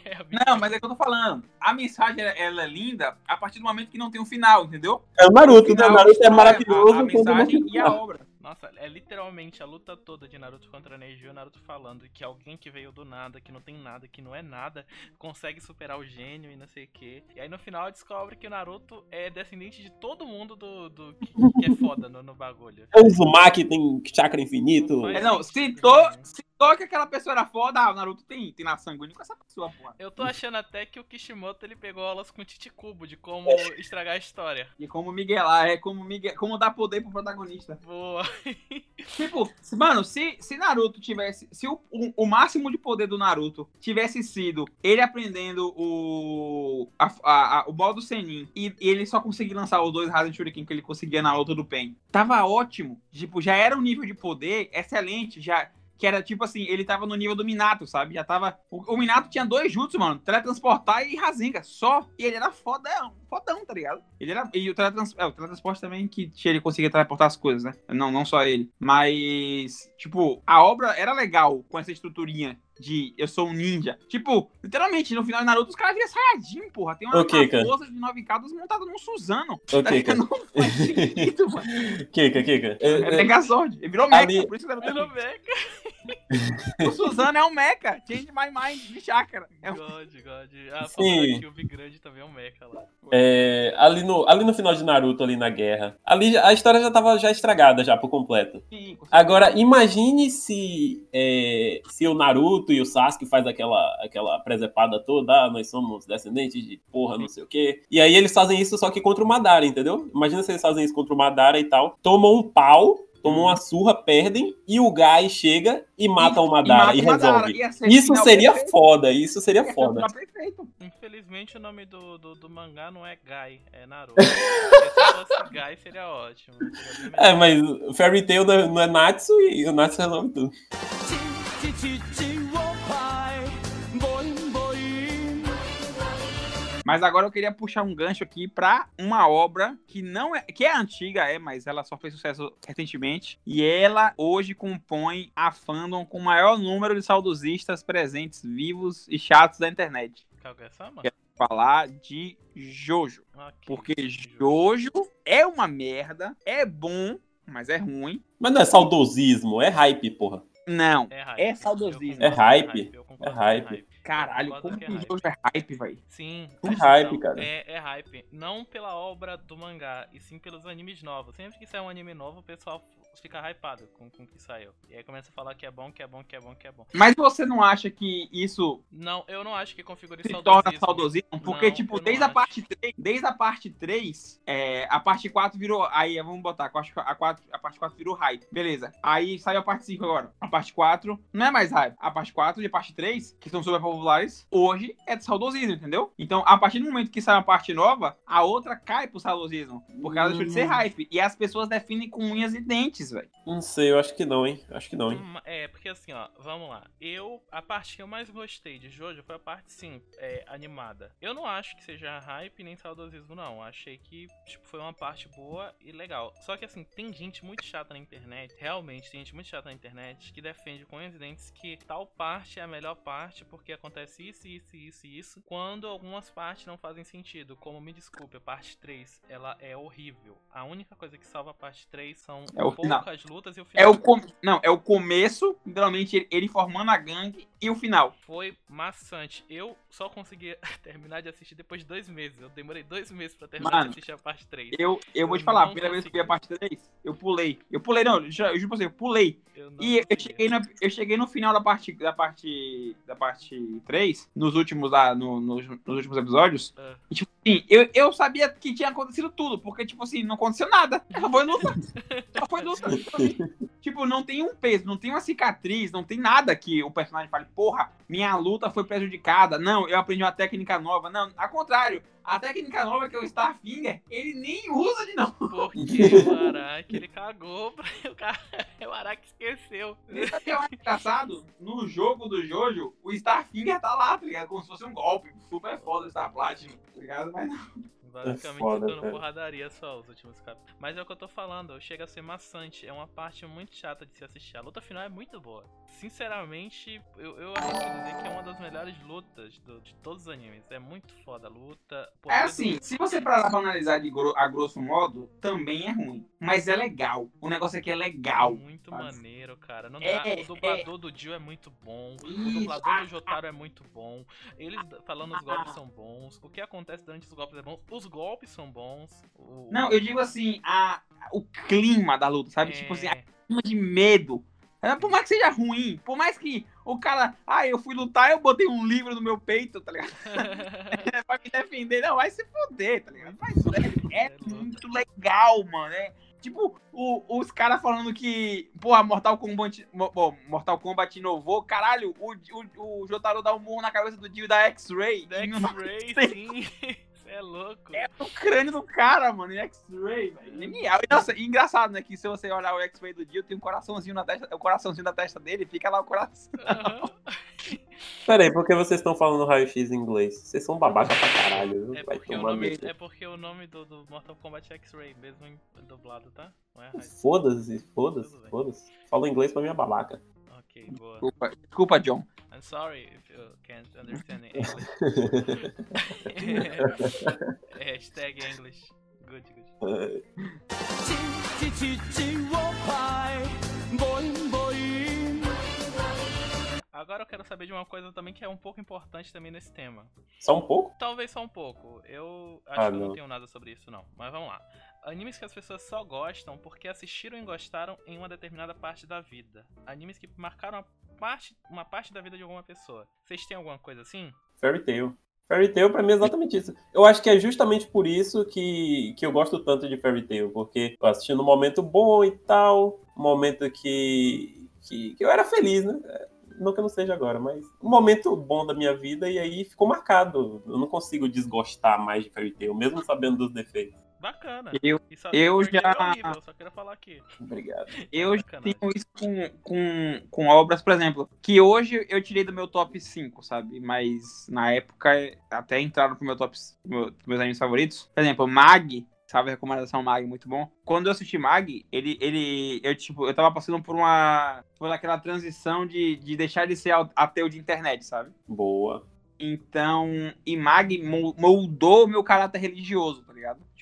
Não, mas é que eu tô falando. A mensagem ela- é linda a partir do momento que não tem um final, entendeu? É o Naruto, né? Final, O Naruto é maravilhoso. A, a mensagem e a obra. Nossa, é literalmente a luta toda de Naruto contra Neji, o Naruto falando que alguém que veio do nada, que não tem nada, que não é nada, consegue superar o gênio e não sei o que. E aí no final descobre que o Naruto é descendente de todo mundo do, do que, que é foda no, no bagulho. O Uzumaki tem chakra infinito. Não faz É, não, citou, citou que aquela pessoa era foda, ah, o Naruto tem, tem na sanguíneo com essa pessoa, porra. Eu tô achando até que o Kishimoto ele pegou aulas com o Titicubo de como estragar a história. E como miguelar, é como, Miguel, como dar poder pro protagonista. Boa. Tipo, mano, se, se Naruto tivesse. Se o, o, o máximo de poder do Naruto tivesse sido ele aprendendo o. A, a- a- o modo Senin e, e ele só conseguir lançar os dois Rasen Shuriken que ele conseguia na luta do Pen. Tava ótimo. Tipo, já era um nível de poder excelente. Já. Que era tipo assim, ele tava no nível do Minato, sabe? Já tava. O, o Minato tinha dois jutsu, mano. Teletransportar e Rasenga. Só. E ele era fodão, fodão, tá ligado? Ele era. E o, teletrans, é, o teletransporte também que ele conseguia teleportar as coisas, né? Não, não só ele. Mas. Tipo, a obra era legal com essa estruturinha de eu sou um ninja. Tipo, literalmente, no final de Naruto, os caras viram Saiyajin, porra. Tem uma, Ok, uma cara. força de nove cadas montada num Suzano. Ok, Tá cara. Não faz sentido, mano. Kika, Kika. É É, é, Megazord. Ele virou Mecha, por isso que ele Virou meca. O Suzano é um Mecha. Change my mind de chácara. É um... God, God. Ah, Sim. aqui, o Big Grande também é um mecha lá. é, ali, no, ali no final de Naruto, ali na guerra, ali a história já tava já estragada já por completo. Sim. Agora, imagine se, é, se o Naruto e o Sasuke faz aquela, aquela presepada toda, ah, nós somos descendentes de porra, não sei o quê. E aí eles fazem isso só que contra o Madara, entendeu? Imagina se eles fazem isso contra o Madara e tal. Tomam um pau, tomam uma surra, perdem, e o Gai chega e mata o Madara e, Madara. resolve. Ser Isso seria perfeito. foda, isso seria Ia foda. Infelizmente o nome do, do, do mangá não é Gai, é Naruto. Se fosse Gai seria ótimo. seria É, mas o Fairy Tail não é, não é Natsu e o Natsu resolve tudo. Mas agora eu queria puxar um gancho aqui para uma obra que não é que é antiga, é, mas ela só fez sucesso recentemente e ela hoje compõe a fandom com o maior número de saudosistas presentes, vivos e chatos da internet. Kaguya-sama? Quero falar de Jojo, ah, porque Jojo é uma merda, é bom, mas é ruim. Mas não é saudosismo, é hype, porra. Não. É hype. É saudosismo. É hype. eu concordo É com hype. Caralho, como que é hype. Jojo é hype, velho? Sim. É hype, cara. É, é hype. Não pela obra do mangá, e sim pelos animes novos. Sempre que sai um anime novo, o pessoal fica hypado com com o que saiu. E aí começa a falar que é bom, que é bom, que é bom, que é bom. Mas você não acha que isso Não, eu não acho que configure se saudosismo. torna saudosismo? Porque, Não, tipo, desde a acho. parte 3, desde a parte 3, é, a parte 4 virou. Aí, vamos botar, eu acho que a, 4, a parte 4 virou hype. Beleza. Aí saiu a parte 5 agora. A parte 4 não é mais hype. A parte 4 e a parte 3, que são super populares, hoje é de saudosismo, entendeu? Então, a partir do momento que sai uma parte nova, a outra cai pro saudosismo. Porque ela deixou de ser Hum. hype. E as pessoas definem com unhas e dentes, velho. Não sei, eu acho que não, hein? Acho que não, hein? Hum, É, porque assim, ó, vamos lá. Eu, a parte que eu mais gostei de Jojo foi a parte 5, é, animada. Eu não acho que seja hype nem saudosismo, não. Achei que, tipo, foi uma parte boa e legal. Só que assim, tem gente muito chata na internet, realmente, tem gente muito chata na internet que defende com e dentes que tal parte é a melhor parte porque acontece isso, isso, isso e isso, quando algumas partes não fazem sentido. Como, me desculpe, a parte 3, ela é horrível. A única coisa que salva a parte 3 são É o final. poucas lutas e o É final. o com... Não, é o começo, literalmente, ele, formando a gangue e o final. Foi maçante. Eu só consegui terminar de assistir depois de dois meses. Eu demorei dois meses pra terminar Mano, de assistir a parte 3. Eu, eu vou Eu te falar, a primeira vez que eu vi a consegui. parte 3, eu pulei. Eu pulei, não, eu ju- eu juro pra você, eu pulei. Eu E eu consegui. cheguei, no, eu cheguei no final da parte, da parte, da parte 3, nos últimos, lá, no- nos, nos últimos episódios. Ah. E, tipo assim, eu, eu sabia que tinha acontecido tudo, porque, tipo assim, não aconteceu nada. Só foi luta. Só foi luta. Tipo assim, Tipo, não tem um peso, não tem uma cicatriz, não tem nada que o personagem fale, porra, minha luta foi prejudicada. Não, eu aprendi uma técnica nova. Não, ao contrário. A técnica nova que é o Starfinger, ele nem usa de novo. Porque o Araki ele cagou pra o cara. O Araki esqueceu. Isso aqui é mais engraçado. No jogo do Jojo, o Starfinger tá lá, tá ligado? Como se fosse um golpe. Super foda o Star Platinum, tá ligado? Mas não. Basicamente foda, dando cara. porradaria só os últimos capítulos. Mas é o que eu tô falando, chega a ser maçante. É uma parte muito chata de se assistir. A luta final é muito boa. Sinceramente, eu, eu arrisco dizer que é uma das melhores lutas do- de todos os animes. É muito foda a luta. É assim, se você parar pra analisar de gro- a grosso modo, também é ruim. Mas é legal. O negócio aqui é legal. Muito Mas- maneiro, cara. Não É, o dublador do Dio é muito bom. O Isso, dublador ah, do Jotaro é muito bom. Eles falando os golpes são bons. O que acontece durante os golpes é bom. Os golpes são bons. O- Não, eu digo assim, a, o clima da luta, sabe? é, Tipo assim, a clima de medo. É, Por mais que seja ruim, por mais que o cara, ah, eu fui lutar, eu botei um livro no meu peito, tá ligado? pra me defender. Não, vai se foder, tá ligado? Mas é, é É muito legal, mano. É, tipo, o- os caras falando que, porra, Mortal Kombat, bom, Mortal Kombat inovou. Caralho, o, o, o Jotaro dá um murro na cabeça do Dio da X-Ray. Da X-Ray, sim. É louco. É o crânio do cara, mano, em X-Ray, velho. Genial. E, nossa, e engraçado, né? Que se você olhar o X-Ray do Dio, tem um coraçãozinho na testa, o coraçãozinho da testa dele, fica lá o coração. Aham. Pera aí, por que vocês estão falando raio-x em inglês? Vocês são babaca pra caralho, viu? É Vai porque, nome, é porque o nome do, do Mortal Kombat é X-Ray, mesmo em dublado, tá? Não é. Foda-se, foda-se, foda-se. Fala inglês pra minha babaca. Ok, boa. Desculpa, desculpa, John. I'm sorry if you can't understand English. Hashtag English. Good, good. Agora eu quero saber de uma coisa também que é um pouco importante também nesse tema. Só um pouco? Talvez só um pouco. Eu acho Ah, que eu não não. tenho nada sobre isso, não. Mas vamos lá. Animes que as pessoas só gostam porque assistiram e gostaram em uma determinada parte da vida. Animes que marcaram uma parte, uma parte da vida de alguma pessoa. Vocês têm alguma coisa assim? Fairy Tail. Fairy Tail pra mim é exatamente isso. Eu acho que é justamente por isso que, que eu gosto tanto de Fairy Tail, porque eu assisti num momento bom e tal, um momento que, que, que eu era feliz, né? É, Não que eu não seja agora, mas um momento bom da minha vida e aí ficou marcado. Eu não consigo desgostar mais de Fairy Tail, mesmo sabendo dos defeitos. Bacana. Eu- eu isso é já- horrível, eu só queria falar aqui. Obrigado. Eu já Bacana. tenho isso com, com, com obras, por exemplo, que hoje eu tirei do meu top 5, sabe? Mas na época até entraram pro meu top, meu, meus animes favoritos. Por exemplo, Mag, sabe a recomendação Mag, muito bom. Quando eu assisti Mag, ele, ele, eu tipo, eu tava passando por uma, por aquela transição de, de deixar de ser ateu de internet, sabe? Boa. Então, e Mag mo- moldou o meu caráter religioso, tá?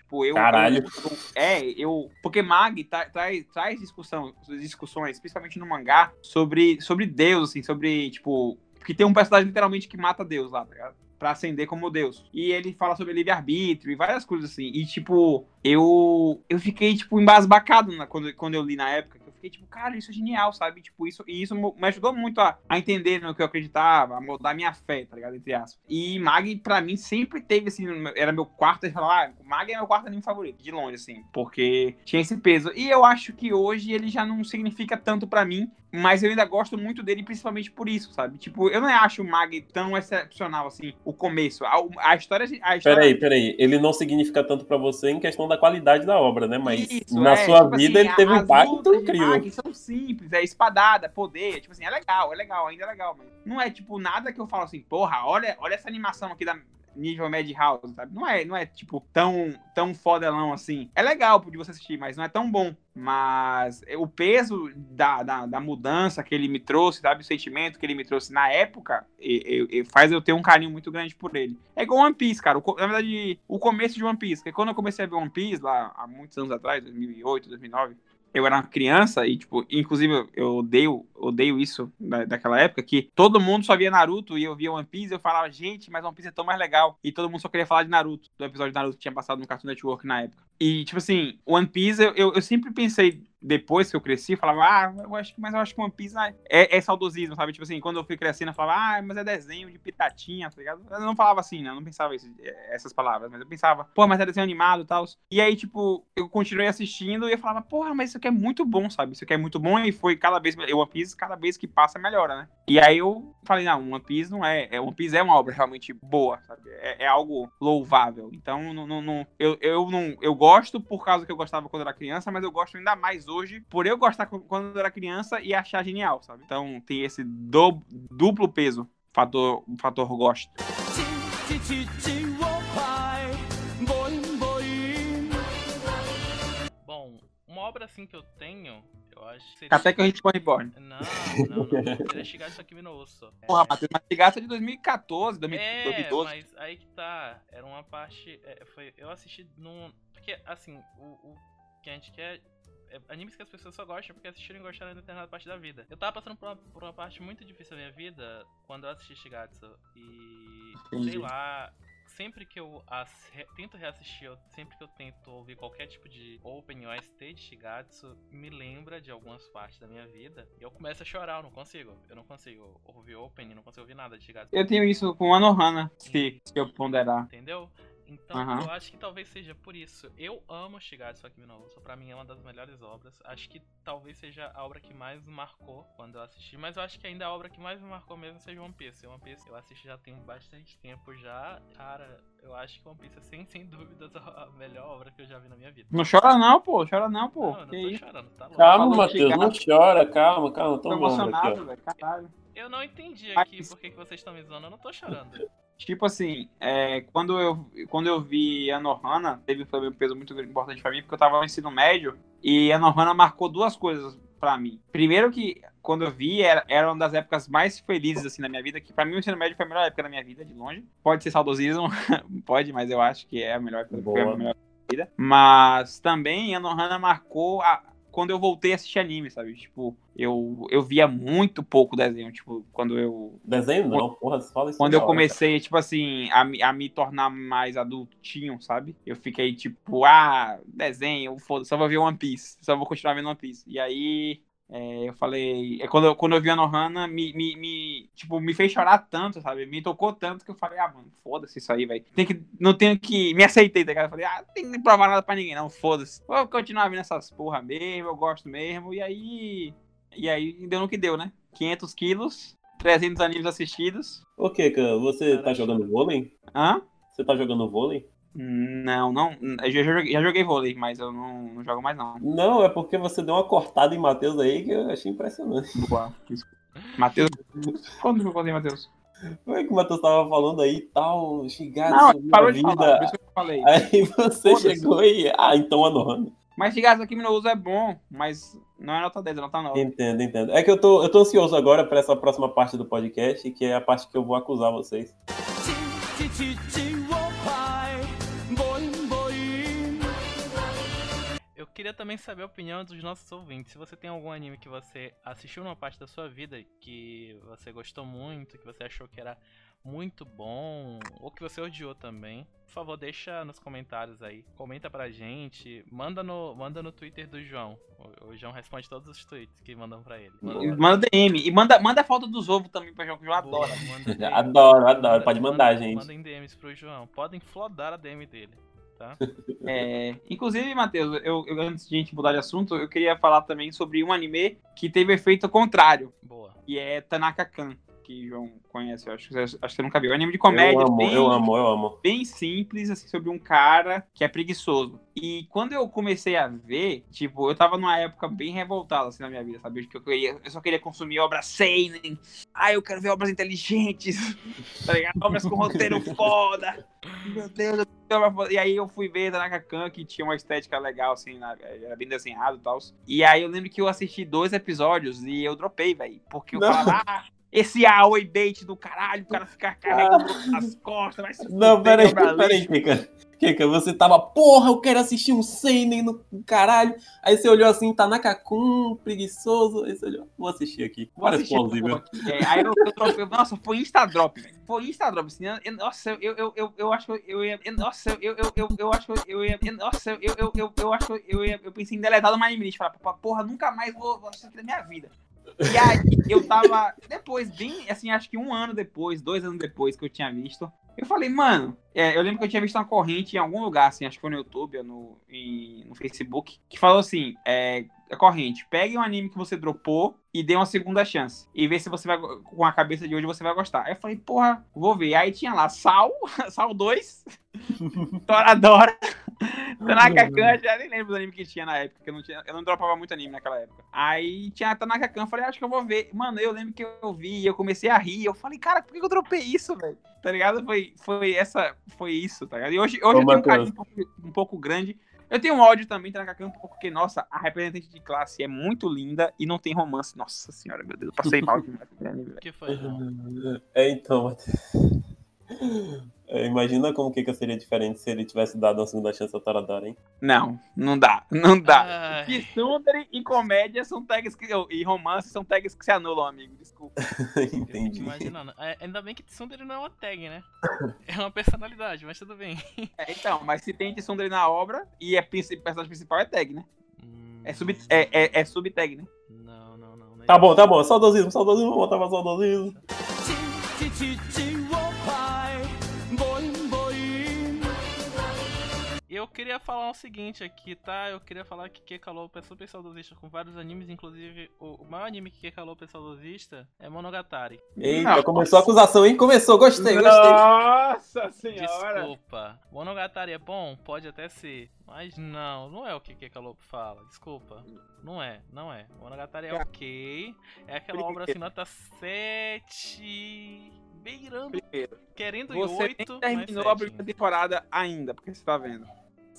Tipo, eu. Caralho. eu- é, eu. Porque Mag tra- traz, traz discussão, discussões, principalmente no mangá, sobre, sobre Deus, assim, sobre, tipo. Porque tem um personagem literalmente que mata Deus lá, tá ligado? Pra ascender como Deus. E ele fala sobre livre-arbítrio e várias coisas assim. E, tipo, eu. Eu fiquei, tipo, embasbacado na, quando, quando eu li na época. Fiquei, tipo, cara, isso é genial, sabe? Tipo, isso, e isso me ajudou muito a, a entender no que eu acreditava, a moldar minha fé, tá ligado? Entre aspas. E Mag, pra mim, sempre teve, assim, era meu quarto, eu falava, ah, Mag é meu quarto anime favorito, de longe, assim, porque tinha esse peso. E eu acho que hoje ele já não significa tanto pra mim, mas eu ainda gosto muito dele, principalmente por isso, sabe? Tipo, eu não acho o Mag tão excepcional, assim, o começo. A, a história. A história Peraí, peraí. Ele não significa tanto pra você em questão da qualidade da obra, né? Mas Isso, na é, sua tipo vida assim, ele teve um impacto incrível. Mag são simples, é espadada, poder, tipo assim, é legal, é legal, ainda é legal, mas não é tipo nada que eu falo assim, porra, olha, olha essa animação aqui da nível Madhouse, sabe? Não é, não é tipo tão tão fodelão assim. É legal de você assistir, mas não é tão bom. Mas o peso da, da, da mudança que ele me trouxe, sabe? O sentimento que ele me trouxe na época, faz eu ter um carinho muito grande por ele. É igual One Piece, cara. Na verdade, o começo de One Piece. Porque quando eu comecei a ver One Piece, lá há muitos anos atrás, 2008, 2009, eu era uma criança e, tipo, inclusive eu- odeio, odeio isso da, daquela época, que todo mundo só via Naruto e eu via One Piece e eu falava, gente, mas One Piece é tão mais legal. E todo mundo só queria falar de Naruto, do episódio de Naruto que tinha passado no Cartoon Network na época. E, tipo assim, One Piece, eu, eu, eu sempre pensei, depois que eu cresci, eu falava, ah, eu acho que, mas eu acho que One Piece ah, é, é saudosismo, sabe? Tipo assim, quando eu fui crescendo, eu falava, ah, mas é desenho de piratinha, tá ligado? Eu não falava assim, né? Eu não pensava esse- essas palavras, mas eu pensava, pô, mas é desenho animado e tal. E aí, tipo, eu continuei assistindo e eu falava, porra, mas isso aqui é muito bom, sabe? Isso aqui é muito bom e foi cada vez, One Piece, cada vez que passa, melhora, né? E aí eu falei, não, One Piece não é, é One Piece é uma obra realmente boa, sabe? É, é algo louvável. Então, não, não, não- eu, eu não, eu gosto por causa que eu gostava quando era criança, mas eu gosto ainda mais hoje por eu gostar quando era criança e achar genial, sabe? Então, tem esse do- duplo peso, fator, fator gosto. Bom, uma obra assim que eu tenho, eu acho seria... Até que a gente foi reborn. Não, não, não. Seria Shigatsu Akimi no Uso. Porra, Matheus, mas Shigatsu é de 2014, 2000 É, 2012. mas aí que tá. Era uma parte. é, foi, eu assisti num. Porque, assim, o, o que a gente quer. É, animes que as pessoas só gostam porque assistiram e gostaram de determinada parte da vida. Eu tava passando por uma, por uma parte muito difícil da minha vida quando eu assisti Shigatsu. E. Entendi. Sei lá. Sempre que eu ass- re- tento reassistir, eu- sempre que eu tento ouvir qualquer tipo de opening ou ST de Shigatsu, me lembra de algumas partes da minha vida. E eu começo a chorar, eu não consigo. Eu não consigo ouvir opening, não consigo ouvir nada de Shigatsu. Eu tenho isso com Anohana, se, se eu ponderar. Entendeu? Então, Aham. eu acho que talvez seja por isso. Eu amo Shigatsu Akimi no Uso, pra mim é uma das melhores obras. Acho que talvez seja a obra que mais me marcou quando eu assisti, mas eu acho que ainda a obra que mais me marcou mesmo seja One Piece. One Piece eu assisti já tem bastante tempo já. Cara, eu acho que One Piece é sem, sem dúvidas a melhor obra que eu já vi na minha vida. Não chora não, pô. Chora não, pô. não, eu não que tô isso? chorando, tá louco. Calma, Matheus, não chora, calma, calma. Tô Tô emocionado, velho. Caralho. Eu não entendi aqui por que que vocês estão me zoando, eu não tô chorando. Tipo assim, é, quando, eu, quando eu vi Anohana, teve também um peso muito importante pra mim, porque eu tava no ensino médio e Anohana marcou duas coisas pra mim. Primeiro que, quando eu vi, era, era uma das épocas mais felizes, assim, da minha vida, que pra mim o ensino médio foi a melhor época da minha vida, de longe. Pode ser saudosismo, pode, mas eu acho que é a melhor época foi a melhor da vida. Mas também Anohana marcou a, quando eu voltei a assistir anime, sabe? Tipo, eu, eu via muito pouco desenho, tipo, quando eu Desenho não, porra, fala isso quando eu hora, comecei, tipo assim, a, me- a me tornar mais adultinho, sabe? Eu fiquei tipo, ah, desenho, foda só vou ver One Piece, só vou continuar vendo One Piece. E aí, é, eu falei, é, quando, eu, quando eu vi a Nohana, me, me, me, tipo, me fez chorar tanto, sabe? Me tocou tanto que eu falei, ah, mano, foda-se isso aí, velho. Tem que, não tenho que, me aceitei, tá ligado? Eu falei, ah, não tem que provar nada pra ninguém, não, foda-se. Vou continuar vendo essas porra mesmo, eu gosto mesmo, e aí, e aí, deu no que deu, né? 500 quilos, 300 animes assistidos. Ô, Keka, você tá Caralho. jogando vôlei? Hã? Você tá jogando vôlei? Não, não. Eu já joguei, já joguei vôlei, mas eu não, não jogo mais, não. Não, é porque você deu uma cortada em Matheus aí que eu achei impressionante. Boa. Matheus. Quando eu falei, Matheus? Foi que o Matheus tava falando aí e tal, xingado Não, parou a de falar, por vida. isso que eu falei. Aí você Foda-se. chegou e. Ah, então é normal. Mas Shigatsu aqui no uso é bom, mas não é nota 10, é nota 9. Entendo, entendo. É que eu tô, eu tô ansioso agora pra essa próxima parte do podcast, que é a parte que eu vou acusar vocês. Queria também saber a opinião dos nossos ouvintes. Se você tem algum anime que você assistiu numa parte da sua vida que você gostou muito, que você achou que era muito bom, ou que você odiou também, por favor, deixa nos comentários aí. Comenta pra gente. Manda no, manda no Twitter do João. O, o João responde todos os tweets que mandam pra ele. Manda, Manda DM. E manda, manda a foto dos ovos também pra João, que o João Boa, adora. manda. Adoro, adoro. Pode mandar, gente. Mandem DMs pro João. Podem flodar a DM dele, tá? É, inclusive, Matheus, eu, eu- antes de a gente mudar de assunto, eu queria falar também sobre um anime que teve efeito contrário, Boa. que é Tanaka-kan, que João conhece, eu acho, que você- acho que você nunca viu. É um anime de comédia, eu amo, bem, eu amo, eu amo. bem simples, assim, sobre um cara que é preguiçoso. E quando eu comecei a ver, tipo, eu tava numa época bem revoltada, assim, na minha vida, sabe? Que eu, queria, eu só queria consumir obras seinen. Ah, eu quero ver obras inteligentes, tá ligado? Obras com roteiro foda. Meu Deus, eu. E aí eu fui ver Tanaka Khan, que tinha uma estética legal, assim, na- era bem desenhado e tal. E aí eu lembro que eu assisti dois episódios e eu dropei, velho. Porque eu Não. falava, ah, esse Aoi bait do caralho, o cara ficar carregando nas costas, vai se Não, peraí, peraí. Kika. Kika, você tava, porra, eu quero assistir um Seinen no caralho. Aí você olhou assim, Tanaka-kun, preguiçoso. Aí você olhou, vou assistir aqui. Vou Parece plausível. É, aí eu, eu tropei, nossa, foi Instadrop, velho. Foi Instadrop, assim, eu- nossa, eu, eu, eu, eu acho que eu ia, eu- nossa, eu, eu, eu, eu acho que eu ia, eu- nossa, eu, eu, eu, eu acho que eu ia, eu pensei em deletar do My Minute, falar, "Pô, porra, nunca mais vou, vou assistir na minha vida. E aí, eu tava, depois, bem, assim, acho que um ano depois, dois anos depois que eu tinha visto, eu falei, mano, é, eu lembro que eu tinha visto uma corrente em algum lugar, assim, acho que foi no YouTube ou no, em- no Facebook, que falou assim, é, a corrente, pegue um anime que você dropou e dê uma segunda chance. E vê se você vai, com a cabeça de hoje, você vai gostar. Aí eu falei, porra, vou ver. Aí tinha lá Sal, Sal 2, Toradora, Tanaka Khan, já nem lembro do anime que tinha na época, que eu não, tinha, eu não dropava muito anime naquela época. Aí tinha a Tanaka Khan, falei, acho que eu vou ver. Mano, eu lembro que eu vi eu comecei a rir. Eu falei, cara, por que eu dropei isso, velho? Tá ligado? Foi, foi essa, foi isso, tá ligado? E hoje, hoje Ô, eu tenho um carinho um pouco, um pouco grande. Eu tenho um ódio também, Tanaka Khan, porque, nossa, a representante de classe é muito linda e não tem romance. Nossa senhora, meu Deus, eu passei mal demais que foi, João? É, então. É, imagina como que que seria diferente se ele tivesse dado uma segunda chance ao Toradora, hein? Não, não dá, não dá. Ai, Tsundere e comédia são tags que. E romance são tags que se anulam, amigo. Desculpa. Entendi. imaginando. É, ainda bem que Tsundere não é uma tag, né? É uma personalidade, mas tudo bem. É, então, mas se tem Tsundere na obra e é personagem principal é tag, né? Hum, É sub, é, é, é sub-tag, né? Não, não, não. não é Tá bom, tá bom. Saudosismo, saudosismo. Vou botar pra saudosismo. Eu queria falar o seguinte aqui, tá? Eu queria falar que Kekalo é super saudosista com vários animes, inclusive o, maior anime que Kekalo é saudosista é Monogatari. Eita, começou a acusação, hein? Começou, gostei, gostei. Nossa senhora! Desculpa. Monogatari é bom? Pode até ser. Mas não, não é o que Kekalo fala. Desculpa. Não é, não é. Monogatari é ok. É aquela obra assim, nota 7. Beirando, Primeiro, querendo você em 8. nem terminou a primeira temporada ainda, porque você tá vendo.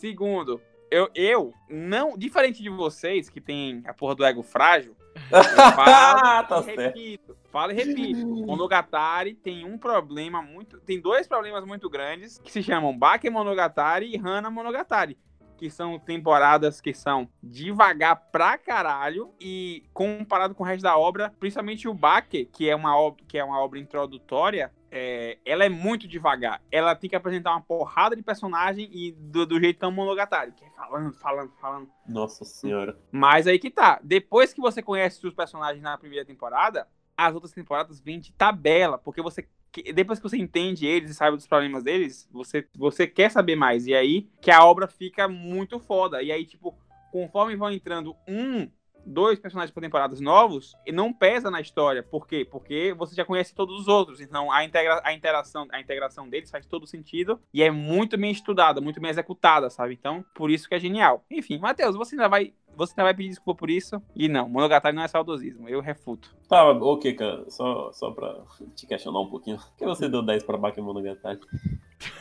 Segundo, eu, eu não, diferente de vocês que tem a porra do ego frágil, Ah, tá e certo. repito, falo e repito. Monogatari tem um problema muito. Tem dois problemas muito grandes que se chamam Bake Monogatari e Hana Monogatari. Que são temporadas que são devagar pra caralho. E comparado com o resto da obra, principalmente o Bake, que é uma obra, que é uma obra introdutória, é, ela é muito devagar. Ela tem que apresentar uma porrada de personagem e do, do jeito tão Monogatari. Que é falando, falando, falando. Nossa senhora. Mas aí que tá. Depois que você conhece os personagens na primeira temporada, as outras temporadas vêm de tabela, porque você depois que você entende eles e sabe dos problemas deles, você você quer saber mais. E aí que a obra fica muito foda. E aí tipo, conforme vão entrando um dois personagens por temporadas novos, e não pesa na história. Por quê? Porque você já conhece todos os outros. Então a, integra a, interação, a integração deles faz todo sentido e é muito bem estudada, muito bem executada, sabe? Então, por isso que é genial. Enfim, Matheus, você ainda vai. Você vai pedir desculpa por isso? E não, Monogatari não é saudosismo, eu refuto. Tá, ok, cara. Só, só pra te questionar um pouquinho. Por que você deu 10 pra Bakemonogatari?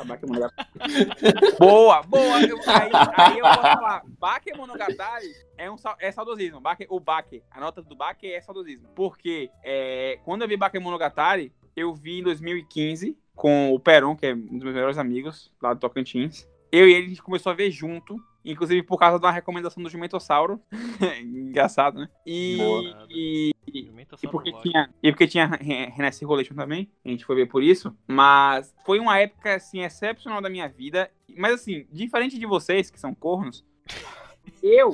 boa, boa. Eu- aí, aí eu vou falar. Bakemonogatari é, um, é saudosismo. Bake, o Bake, a nota do Bake é saudosismo. Porque é, quando eu vi Bakemonogatari, eu vi em 2015 com o Peron, que é um dos meus melhores amigos lá do Tocantins. Eu e ele a gente começou a ver junto. Inclusive por causa uma recomendação do Jumentossauro. Engraçado, né? E, Boa. e, Jumento e porque tinha, e porque tinha Renascer Relation também, a gente foi ver por isso. Mas foi uma época, assim, excepcional da minha vida. Mas, assim, diferente de vocês, que são cornos, eu,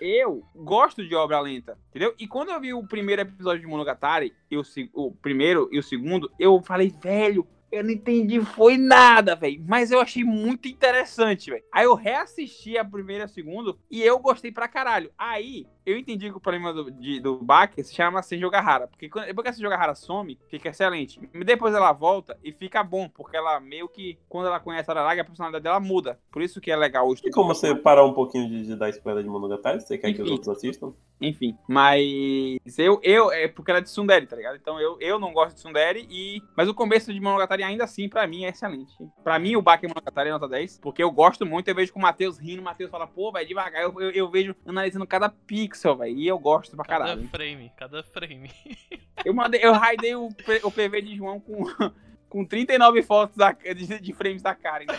eu gosto de obra lenta, entendeu? E quando eu vi o primeiro episódio de Monogatari, e se- o primeiro e o segundo, eu falei, velho, eu não entendi, foi nada, velho. Mas eu achei muito interessante, velho. Aí eu reassisti a primeira e a segunda e eu gostei pra caralho. Aí eu entendi que o problema do, de, do se chama Senjogahara. Porque quando, depois que a Senjogahara some, fica excelente. Depois ela volta e fica bom, porque ela meio que, quando ela conhece a Araraga, a personalidade dela muda. Por isso que é legal o E como você parar um pouquinho de, de dar spoiler de Monogatari? Você quer que os Enfim. outros assistam? Enfim, mas eu, eu é porque ela é de Sundere, tá ligado? Então eu, eu não gosto de Sundere e mas o começo de Monogatari ainda assim pra mim é excelente. Pra mim o Baki Monogatari é nota 10, porque eu gosto muito, eu vejo com o Matheus rindo, o Matheus fala, pô, vai devagar, eu, eu, eu vejo analisando cada pixel, velho, e eu gosto pra Cada caralho. frame, cada frame. Eu mandei, eu raidei o, o PV de João com com 39 fotos da, de, de frames da cara. Então,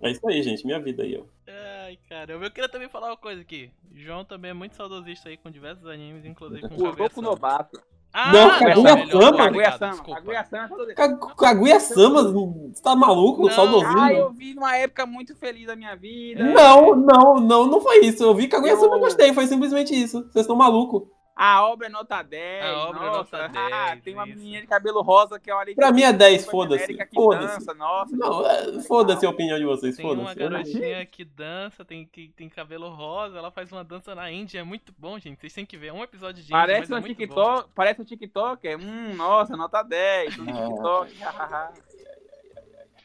É isso aí, gente. Minha vida aí, ó. Ai, caramba. Eu queria também falar uma coisa aqui. João também é muito saudosista aí com diversos animes, inclusive com o Goku. Nobato. Ah, Não, Kaguya obrigado, Sama, Kaguya você tá maluco? Não. Saudosinho? Ah, eu vi numa época muito feliz da minha vida. Não, não, não, não foi isso. Eu vi Kaguya Sama e Eu- gostei. Foi simplesmente isso. Vocês estão malucos. A obra é nota 10. A obra é nossa. nota Ah, 10, tem uma isso. menina de cabelo rosa que eu ali. Pra mim é 10, foda-se. Foda-se. dança, nossa. Não, é, foda-se a opinião de vocês, Tem uma foda-se. Eu não- garotinha que dança, tem, que tem cabelo rosa, ela faz uma dança na Índia, é muito bom, gente. Vocês têm que ver. É um episódio de Índia, Parece é um bom. TikTok, parece um TikToker. Hum, nossa, nota 10. Um TikTok.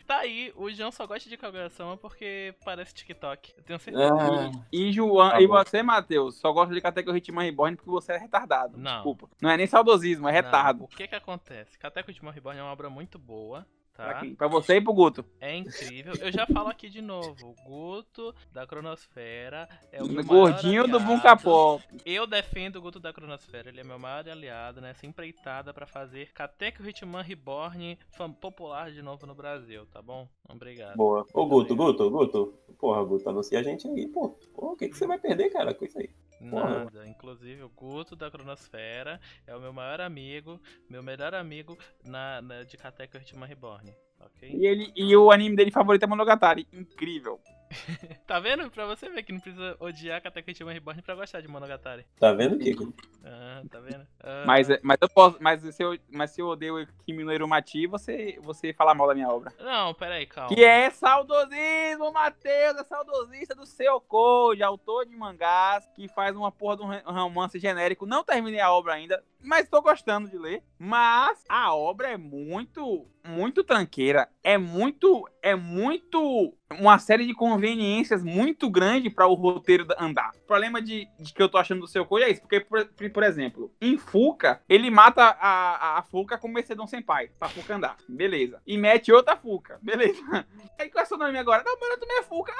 Tá aí, o João só gosta de Kaguya-sama porque parece TikTok. Eu tenho certeza. Ah, E João, Tá e você, Matheus, só gosta de Katekyo Hitman Reborn porque você é retardado. Não. Desculpa. Não é nem saudosismo, é Não, retardo. o que que acontece? Kateco de Reborn é uma obra muito boa, tá? pra você e pro Guto. É incrível. Eu já falo aqui de novo. O Guto da Cronosfera é o meu Gordinho maior do. Bunka Pop. Eu defendo o Guto da Cronosfera, ele é meu maior aliado nessa empreitada pra fazer Katekyo Hitman Reborn fam- popular de novo no Brasil, tá bom? Obrigado. boa. Ô, Guto, Guto, Guto. Porra, Guto, anuncia a gente aí, pô. Pô, o que, que você vai perder, cara, com isso aí? Porra. Nada. Inclusive, o Guto da Cronosfera é o meu maior amigo, meu melhor amigo na, na- de Katekyo Hitman Reborn, ok? E, ele, e o anime dele favorito é Monogatari. Incrível. Tá vendo? Pra você ver que não precisa odiar Hitman Reborn pra gostar de Monogatari. Tá vendo, Kiko? Ah, tá vendo? Ah, Mas, é- mas eu posso. Mas se eu, mas se eu odeio o Kimi no Irumati, você, você fala mal da minha obra. Não, peraí, calma. Que é saudosismo, Matheus, é saudosista do seu Code, autor de mangás, que faz uma porra de um ro- romance genérico. Não terminei a obra ainda, mas tô gostando de ler. Mas a obra é muito, muito tranqueira. É muito, é muito uma série de conveniências muito grande para o roteiro da- andar. O problema de, de que eu tô achando do seu Code é isso, porque, por, por exemplo, em Fuca, ele mata a, a, a Fuca com o Mercedão Senpai, pra Fuca andar. Beleza. E mete outra Fuca. Beleza. Aí qual é o seu nome agora? Não, mano, tu não é Fuca.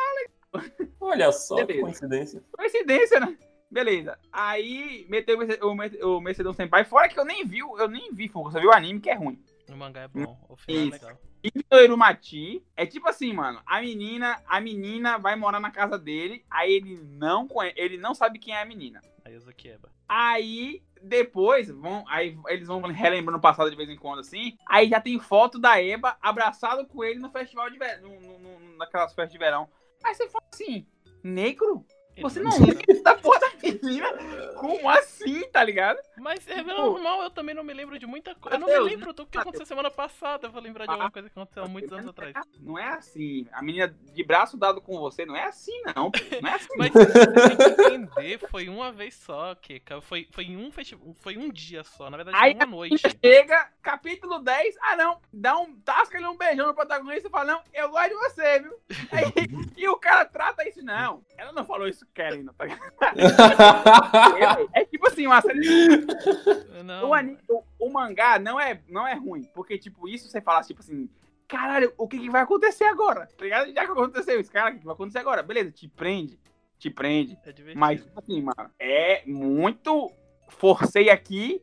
Ah, Olha só, que Beleza. coincidência. coincidência, né? Beleza. Aí meteu o Merce- o Merce- o Mercedão Senpai. Fora que eu nem vi, eu nem vi Fuca. Só vi o anime que é ruim. O mangá é bom, o final é Isso. legal. E Irumati é tipo assim, mano. A menina, a menina vai morar na casa dele. Aí ele não conhe... ele não sabe quem é a menina. Aí o Zukieba. Aí depois vão, aí eles vão relembrando o passado de vez em quando assim. Aí já tem foto da Eba abraçado com ele no festival de verão, naquelas festas de verão. Aí você fala assim, negro, Você não lembra. da porra da menina? Como assim, tá ligado? Mas é normal, eu também não me lembro de muita coisa. Eu não me lembro do que aconteceu semana passada. Eu vou lembrar de alguma coisa que aconteceu há muitos anos atrás. Não é assim. A menina de braço dado com você não é assim, não. Não é assim. Mas você tem que entender, foi uma vez só, Kika. Foi, foi em um festival. Foi um dia só, na verdade, Aí foi uma noite. chega, capítulo 10. Ah, não. Dá um. Tasca ele um beijão no protagonista e fala: Não, eu gosto de você, viu? Aí, e o cara trata isso, não. Ela não falou isso querendo, tá ligado? É tipo assim, uma série Não, o, ani- o- o mangá não é, não é ruim, porque, tipo, isso você fala, tipo assim, caralho, o que, que vai acontecer agora? Tá ligado? Já que aconteceu isso, cara, o que, que vai acontecer agora? Beleza, te prende, te prende. é. Mas, tipo assim, mano, é muito. Forcei aqui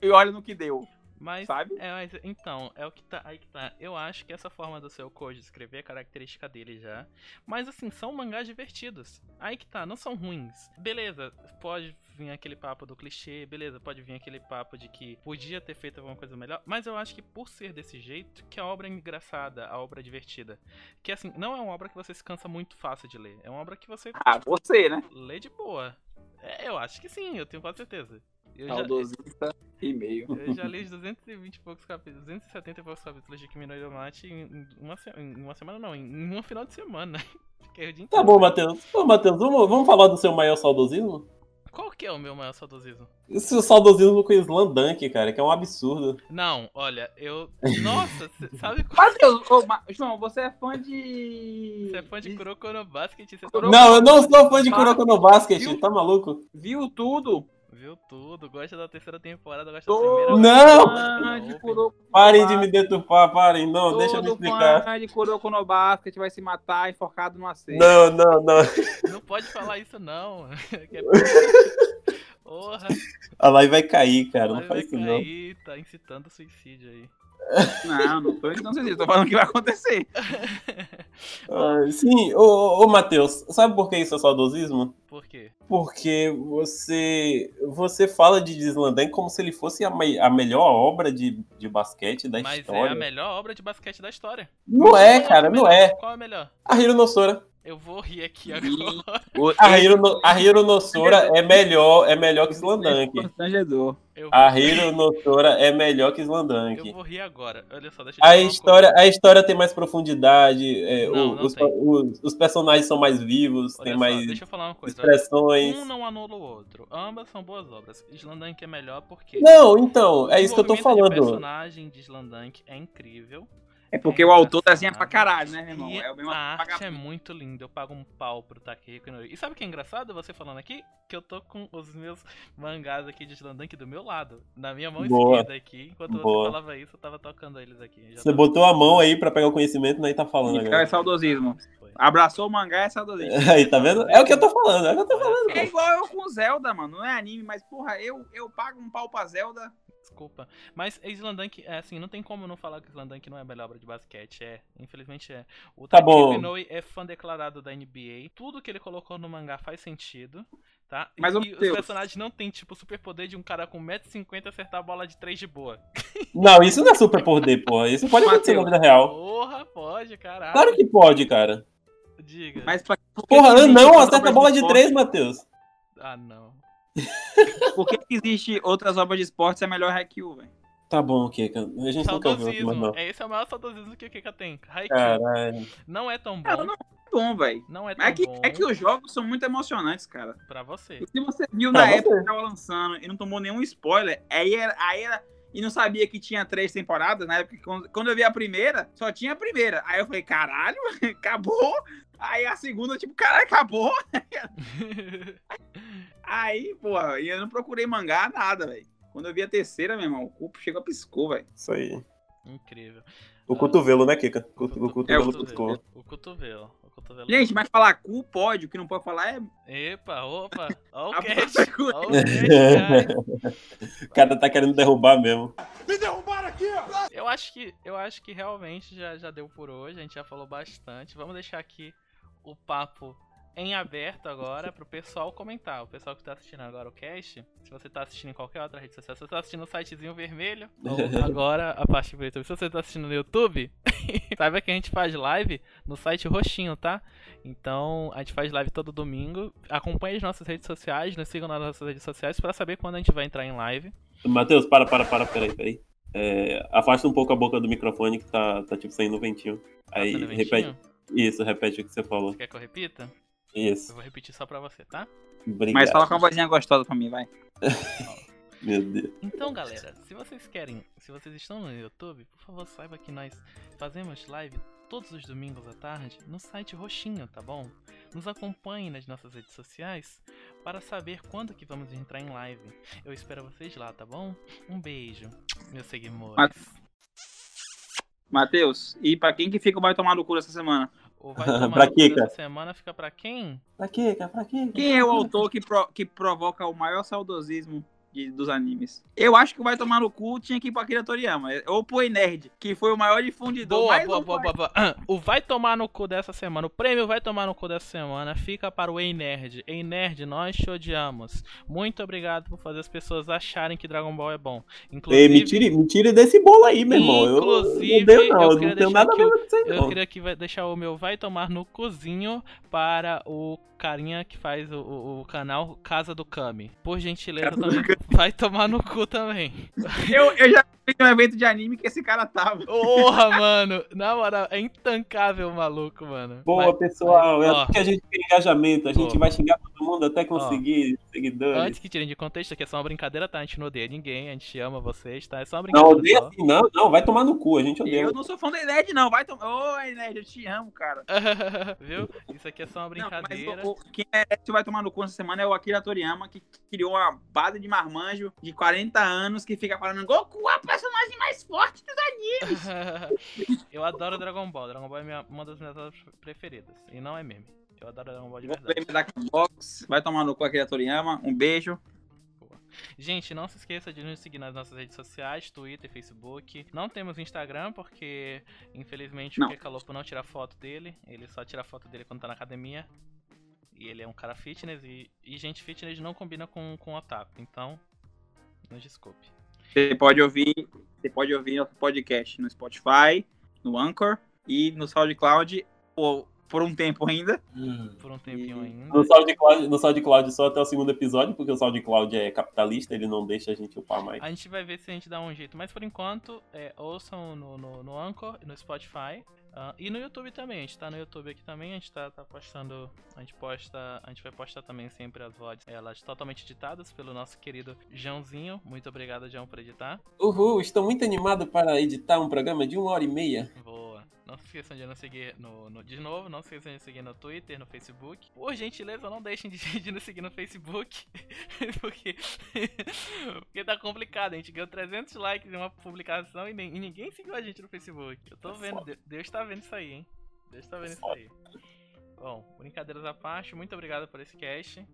e olha no que deu, Mas, sabe? é, mas, então, é o que tá. Aí que tá. Eu acho que essa forma do seu Koji escrever é característica dele já. Mas assim, são mangás divertidos. Aí que tá, não são ruins. Beleza, pode vir aquele papo do clichê, beleza, pode vir aquele papo de que podia ter feito alguma coisa melhor. Mas eu acho que por ser desse jeito, que a obra é engraçada, a obra é divertida. Que assim, não é uma obra que você se cansa muito fácil de ler. É uma obra que você Ah, você, né? lê de boa. É, eu acho que sim, eu tenho quase certeza. Eu já, Saudosista e meio. eu já li os 220 e poucos capítulos, 270 e poucos capítulos de Kimi no Yomate em em uma, em uma semana, não, em uma final de semana. Fiquei o dia Tá bom, Matheus. Ô, Matheus, vamos, vamos falar do seu maior saudosismo? Qual que é o meu maior saudosismo? Esse saudosismo com o Slam Dunk, cara, que é um absurdo. Não, olha, eu. Nossa, sabe qual. Matheus, ô, Ma- João, você é fã de. Você é fã de Kuroko no Basket? Você Kuroko- Não, eu não sou fã de Kuroko no Basket, Viu? tá maluco? Viu tudo? Viu tudo, gosta da terceira temporada, gosta da primeira. Não! Kuroko no Parem de me Basket. deturpar, parem. Não, deixa eu me Todo explicar. fã de Kuroko no Basket vai se matar enforcado numa cesta. Não, não, não. Não pode falar isso, não. É- Porra, A live vai cair, cara. Não vai faz isso não. cair, tá incitando suicídio aí. Não, não tô então sei, tô falando que vai acontecer. Ah, sim, ô, ô Matheus, sabe por que isso é saudosismo? Por quê? Porque você você fala de Disneyland como se ele fosse a, me- a melhor obra de, de basquete da Mas história. é a melhor obra de basquete da história. Não é, Qual cara, não melhor? é. Qual é a melhor? A Hiro Nossora. Eu vou rir aqui E- agora. O- A Hiro, no, a Hiro Nossora é melhor, é melhor que Slandunk. Constrangedor. Eu, A Hiro Nossora é melhor que eu Slandunk. vou rir agora. Olha só, deixa eu A história, a história tem mais profundidade, é, Não, o- não os, os- os personagens são mais vivos, Olha tem só, mais deixa eu falar uma coisa. expressões. Um não anula o outro. Ambas são boas obras. Slandank é melhor porque. Não, então, é o isso que eu tô falando. personagem de Slandank é incrível. É porque o autor desenha pra caralho, né, meu irmão? E É o mesmo a arte é vagabundo. muito linda. Eu pago um pau pro Takehiko Inori. E sabe o que é engraçado? Você falando aqui que eu tô com os meus mangás aqui de Slandank do meu lado. Na minha mão Boa. esquerda aqui. Enquanto Boa. você falava isso, eu tava tocando eles aqui. Já Você tô- botou a mão aí pra pegar o conhecimento, né, e tá falando Então é agora. saudosismo. Foi. Abraçou o mangá, é saudosismo. Aí, tá vendo? É o que eu tô falando, é o que eu tô falando. É igual eu com Zelda, mano. Não é anime, mas, porra, eu, eu pago um pau pra Zelda. Desculpa. Mas Slandank, é assim, não tem como não falar que Slandank não é a melhor obra de basquete. É, infelizmente é. O Tá. Inoue é fã declarado da NBA. Tudo que ele colocou no mangá faz sentido, tá? Mas, e ô, os personagens não tem, tipo, superpoder de um cara com 1,50m acertar a bola de 3 de boa. Não, isso não é super poder, pô. Isso pode acontecer na vida real. Porra, pode, caralho. Claro que pode, cara. Diga. Mas pra, Porra, não, outras acerta a bola de esporte? três, Matheus. Ah, não. Por que, que existe outras obras de esporte se é melhor Haikyuu, velho? Tá bom, Kika. A gente nunca mas Saudosismo. não. É, esse é o maior saudosismo que o Kika tem. Haikyuu. Caralho. Não é tão bom. Cara, não é bom, velho. Não é tão Mas é que, bom é que os jogos são muito emocionantes, cara. pra você. E se você viu Pra na você. época que tava lançando e não tomou nenhum spoiler, aí era, aí era. E não sabia que tinha três temporadas, na época que quando, eu vi a primeira, só tinha a primeira. Aí eu falei, caralho, acabou. Aí a segunda, tipo, caralho, acabou. Aí, porra, e eu não procurei mangá, nada, velho. Quando eu vi a terceira, meu irmão, o cu chegou a piscou, velho. Isso aí. Incrível. O cotovelo, né, Kika? O, o É, cotovelo o piscou. cotovelo. O cotovelo. Cotovelo. Gente, mas falar cu pode, o que não pode falar é. Epa, opa. Ó o cast. Ó o cara tá querendo derrubar mesmo. Eu acho que, eu acho que realmente já, já deu por hoje, a gente já falou bastante. Vamos deixar aqui o papo em aberto agora pro pessoal comentar. O pessoal que tá assistindo agora o cast, se você tá assistindo em qualquer outra rede social, se você tá assistindo no sitezinho vermelho, ou agora a parte do YouTube. Se você tá assistindo no YouTube, saiba que a gente faz live no site roxinho, tá? Então, a gente faz live todo domingo. Acompanhe as nossas redes sociais, nos sigam nas nossas redes sociais pra saber quando a gente vai entrar em live. Matheus, para, para, para, peraí, peraí. É, afasta um pouco a boca do microfone que tá, tá tipo saindo ventinho. Aí, Passando repete. ventinho. Isso, repete o que você falou. Você quer que eu repita? Isso. Eu vou repetir só pra você, tá? Obrigado. Mas fala com uma vozinha gostosa pra mim, vai. Meu Deus. Então, galera, se vocês querem, se vocês estão no YouTube, por favor, saiba que nós fazemos live todos os domingos à tarde no site Roxinho, tá bom? Nos acompanhe nas nossas redes sociais para saber quando que vamos entrar em live. Eu espero vocês lá, tá bom? Um beijo, meus seguidores. Matheus, e pra quem que fica o vai tomar no cu essa semana? O vai tomar Pra semana fica pra quem? Pra quê, cara? Pra quê? Quem é o autor que, pro- que provoca o maior saudosismo de- dos animes? Eu acho que o vai tomar no cu tinha que ir pra Akira Toriyama. Ou pro Ei Nerd, que foi o maior difundidor. Boa, boa, um boa, boa, boa. O vai tomar no cu dessa semana, o prêmio vai tomar no cu dessa semana fica para o Ei Nerd. Ei Nerd, nós te odiamos. Muito obrigado por fazer as pessoas acharem que Dragon Ball é bom. Ei, Inclusive, me tire, me tire desse bolo aí, meu irmão. Eu Inclusive, não deu, não. eu não tenho deixar nada a aqui ver o- com isso aí, eu não. queria que vai deixar o meu vai tomar no cozinho para o carinha que faz o, o- o canal Casa do Kami. Por gentileza, Casa também vai tomar no cu também. Eu, eu já um evento de anime que esse cara tava. Porra, mano. Na moral, é intancável o maluco, mano. Boa, Mas- pessoal. É ó. assim que a gente tem engajamento. A gente Ó. vai xingar todo mundo até conseguir seguidores. Antes que tirem de contexto, aqui é só uma brincadeira, tá? A gente não odeia ninguém, a gente ama vocês, tá? É só uma Não, brincadeira odeia só. assim, não. Não, vai tomar no cu. A gente odeia. Eu não sou fã da Ei Nerd, não. Vai tomar. Ô, Ei Nerd, eu te amo, cara. Viu? Isso aqui é só uma Não, mas brincadeira. o, o- quem é que vai tomar no cu essa semana é o Akira Toriyama, que criou uma base de marmanjo de 40 anos que fica falando Goku é o personagem mais forte dos eu adoro Dragon Ball. Dragon Ball é minha- uma das minhas obras preferidas. E não é meme. Eu adoro Dragon Ball de Vou verdade. ver da Box. Vai tomar no cu Akira Toriyama. Um beijo. Gente, não se esqueça de nos seguir nas nossas redes sociais, Twitter, Facebook. Não temos Instagram, porque infelizmente Não. o Kekalopo não tira foto dele. Ele só tira foto dele quando tá na academia. E ele é um cara fitness e, e gente fitness não combina com, com otaku. Então, nos desculpe. Você pode ouvir, você pode ouvir nosso podcast no Spotify, no Anchor e no SoundCloud por, por um tempo ainda. Por um tempinho ainda. No SoundCloud, no SoundCloud só até o segundo episódio, porque o SoundCloud é capitalista, ele não deixa a gente upar mais. A gente vai ver se a gente dá um jeito. Mas por enquanto, é, ouçam no, no, no Anchor no Spotify. ah, e no YouTube também. A gente tá no YouTube aqui também. A gente tá, tá postando. A gente posta. A gente vai postar também sempre as VODs. Elas totalmente editadas pelo nosso querido Joãozinho. Muito obrigado, João, por editar. Uhul, estou muito animado para editar um programa de uma hora e meia. Boa. Não se esqueçam de nos seguir no, no- de novo, não se esqueçam de nos seguir no Twitter, no Facebook. Por gentileza, não deixem de, de nos seguir no Facebook, porque, porque tá complicado. A gente ganhou 300 likes em uma publicação e, nem- e ninguém seguiu a gente no Facebook. Eu tô É vendo, foda. Deus tá vendo isso aí, hein? Deus tá vendo isso foda. aí. Bom, brincadeiras à parte, muito obrigado por esse cast.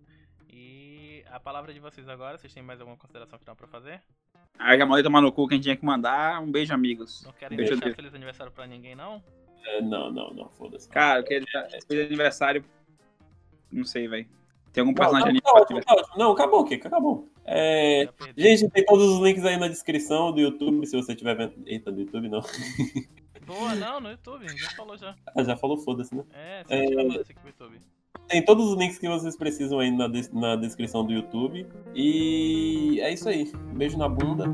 E a palavra de vocês agora, vocês têm mais alguma consideração final pra fazer? Aí já mandei tomar no cu que a gente tinha que mandar. Um beijo, amigos. Não querem Beijo, deixar Deus. feliz aniversário pra ninguém, não? É, não, não, não, foda-se. Cara, eu queria feliz aniversário. Não sei, velho. Tem algum Não, personagem tá, anime tá pra ótimo, tá ótimo. Não, acabou, Kika, acabou. É, gente, tem todos os links aí na descrição do YouTube, se você tiver vendo. Eita, do YouTube não. Boa, não, no YouTube, já falou já. Ah, já falou, foda-se, né? É, você é... esse aqui pro YouTube. Tem todos os links que vocês precisam aí na, des- na descrição do YouTube. E é isso aí. Beijo na bunda.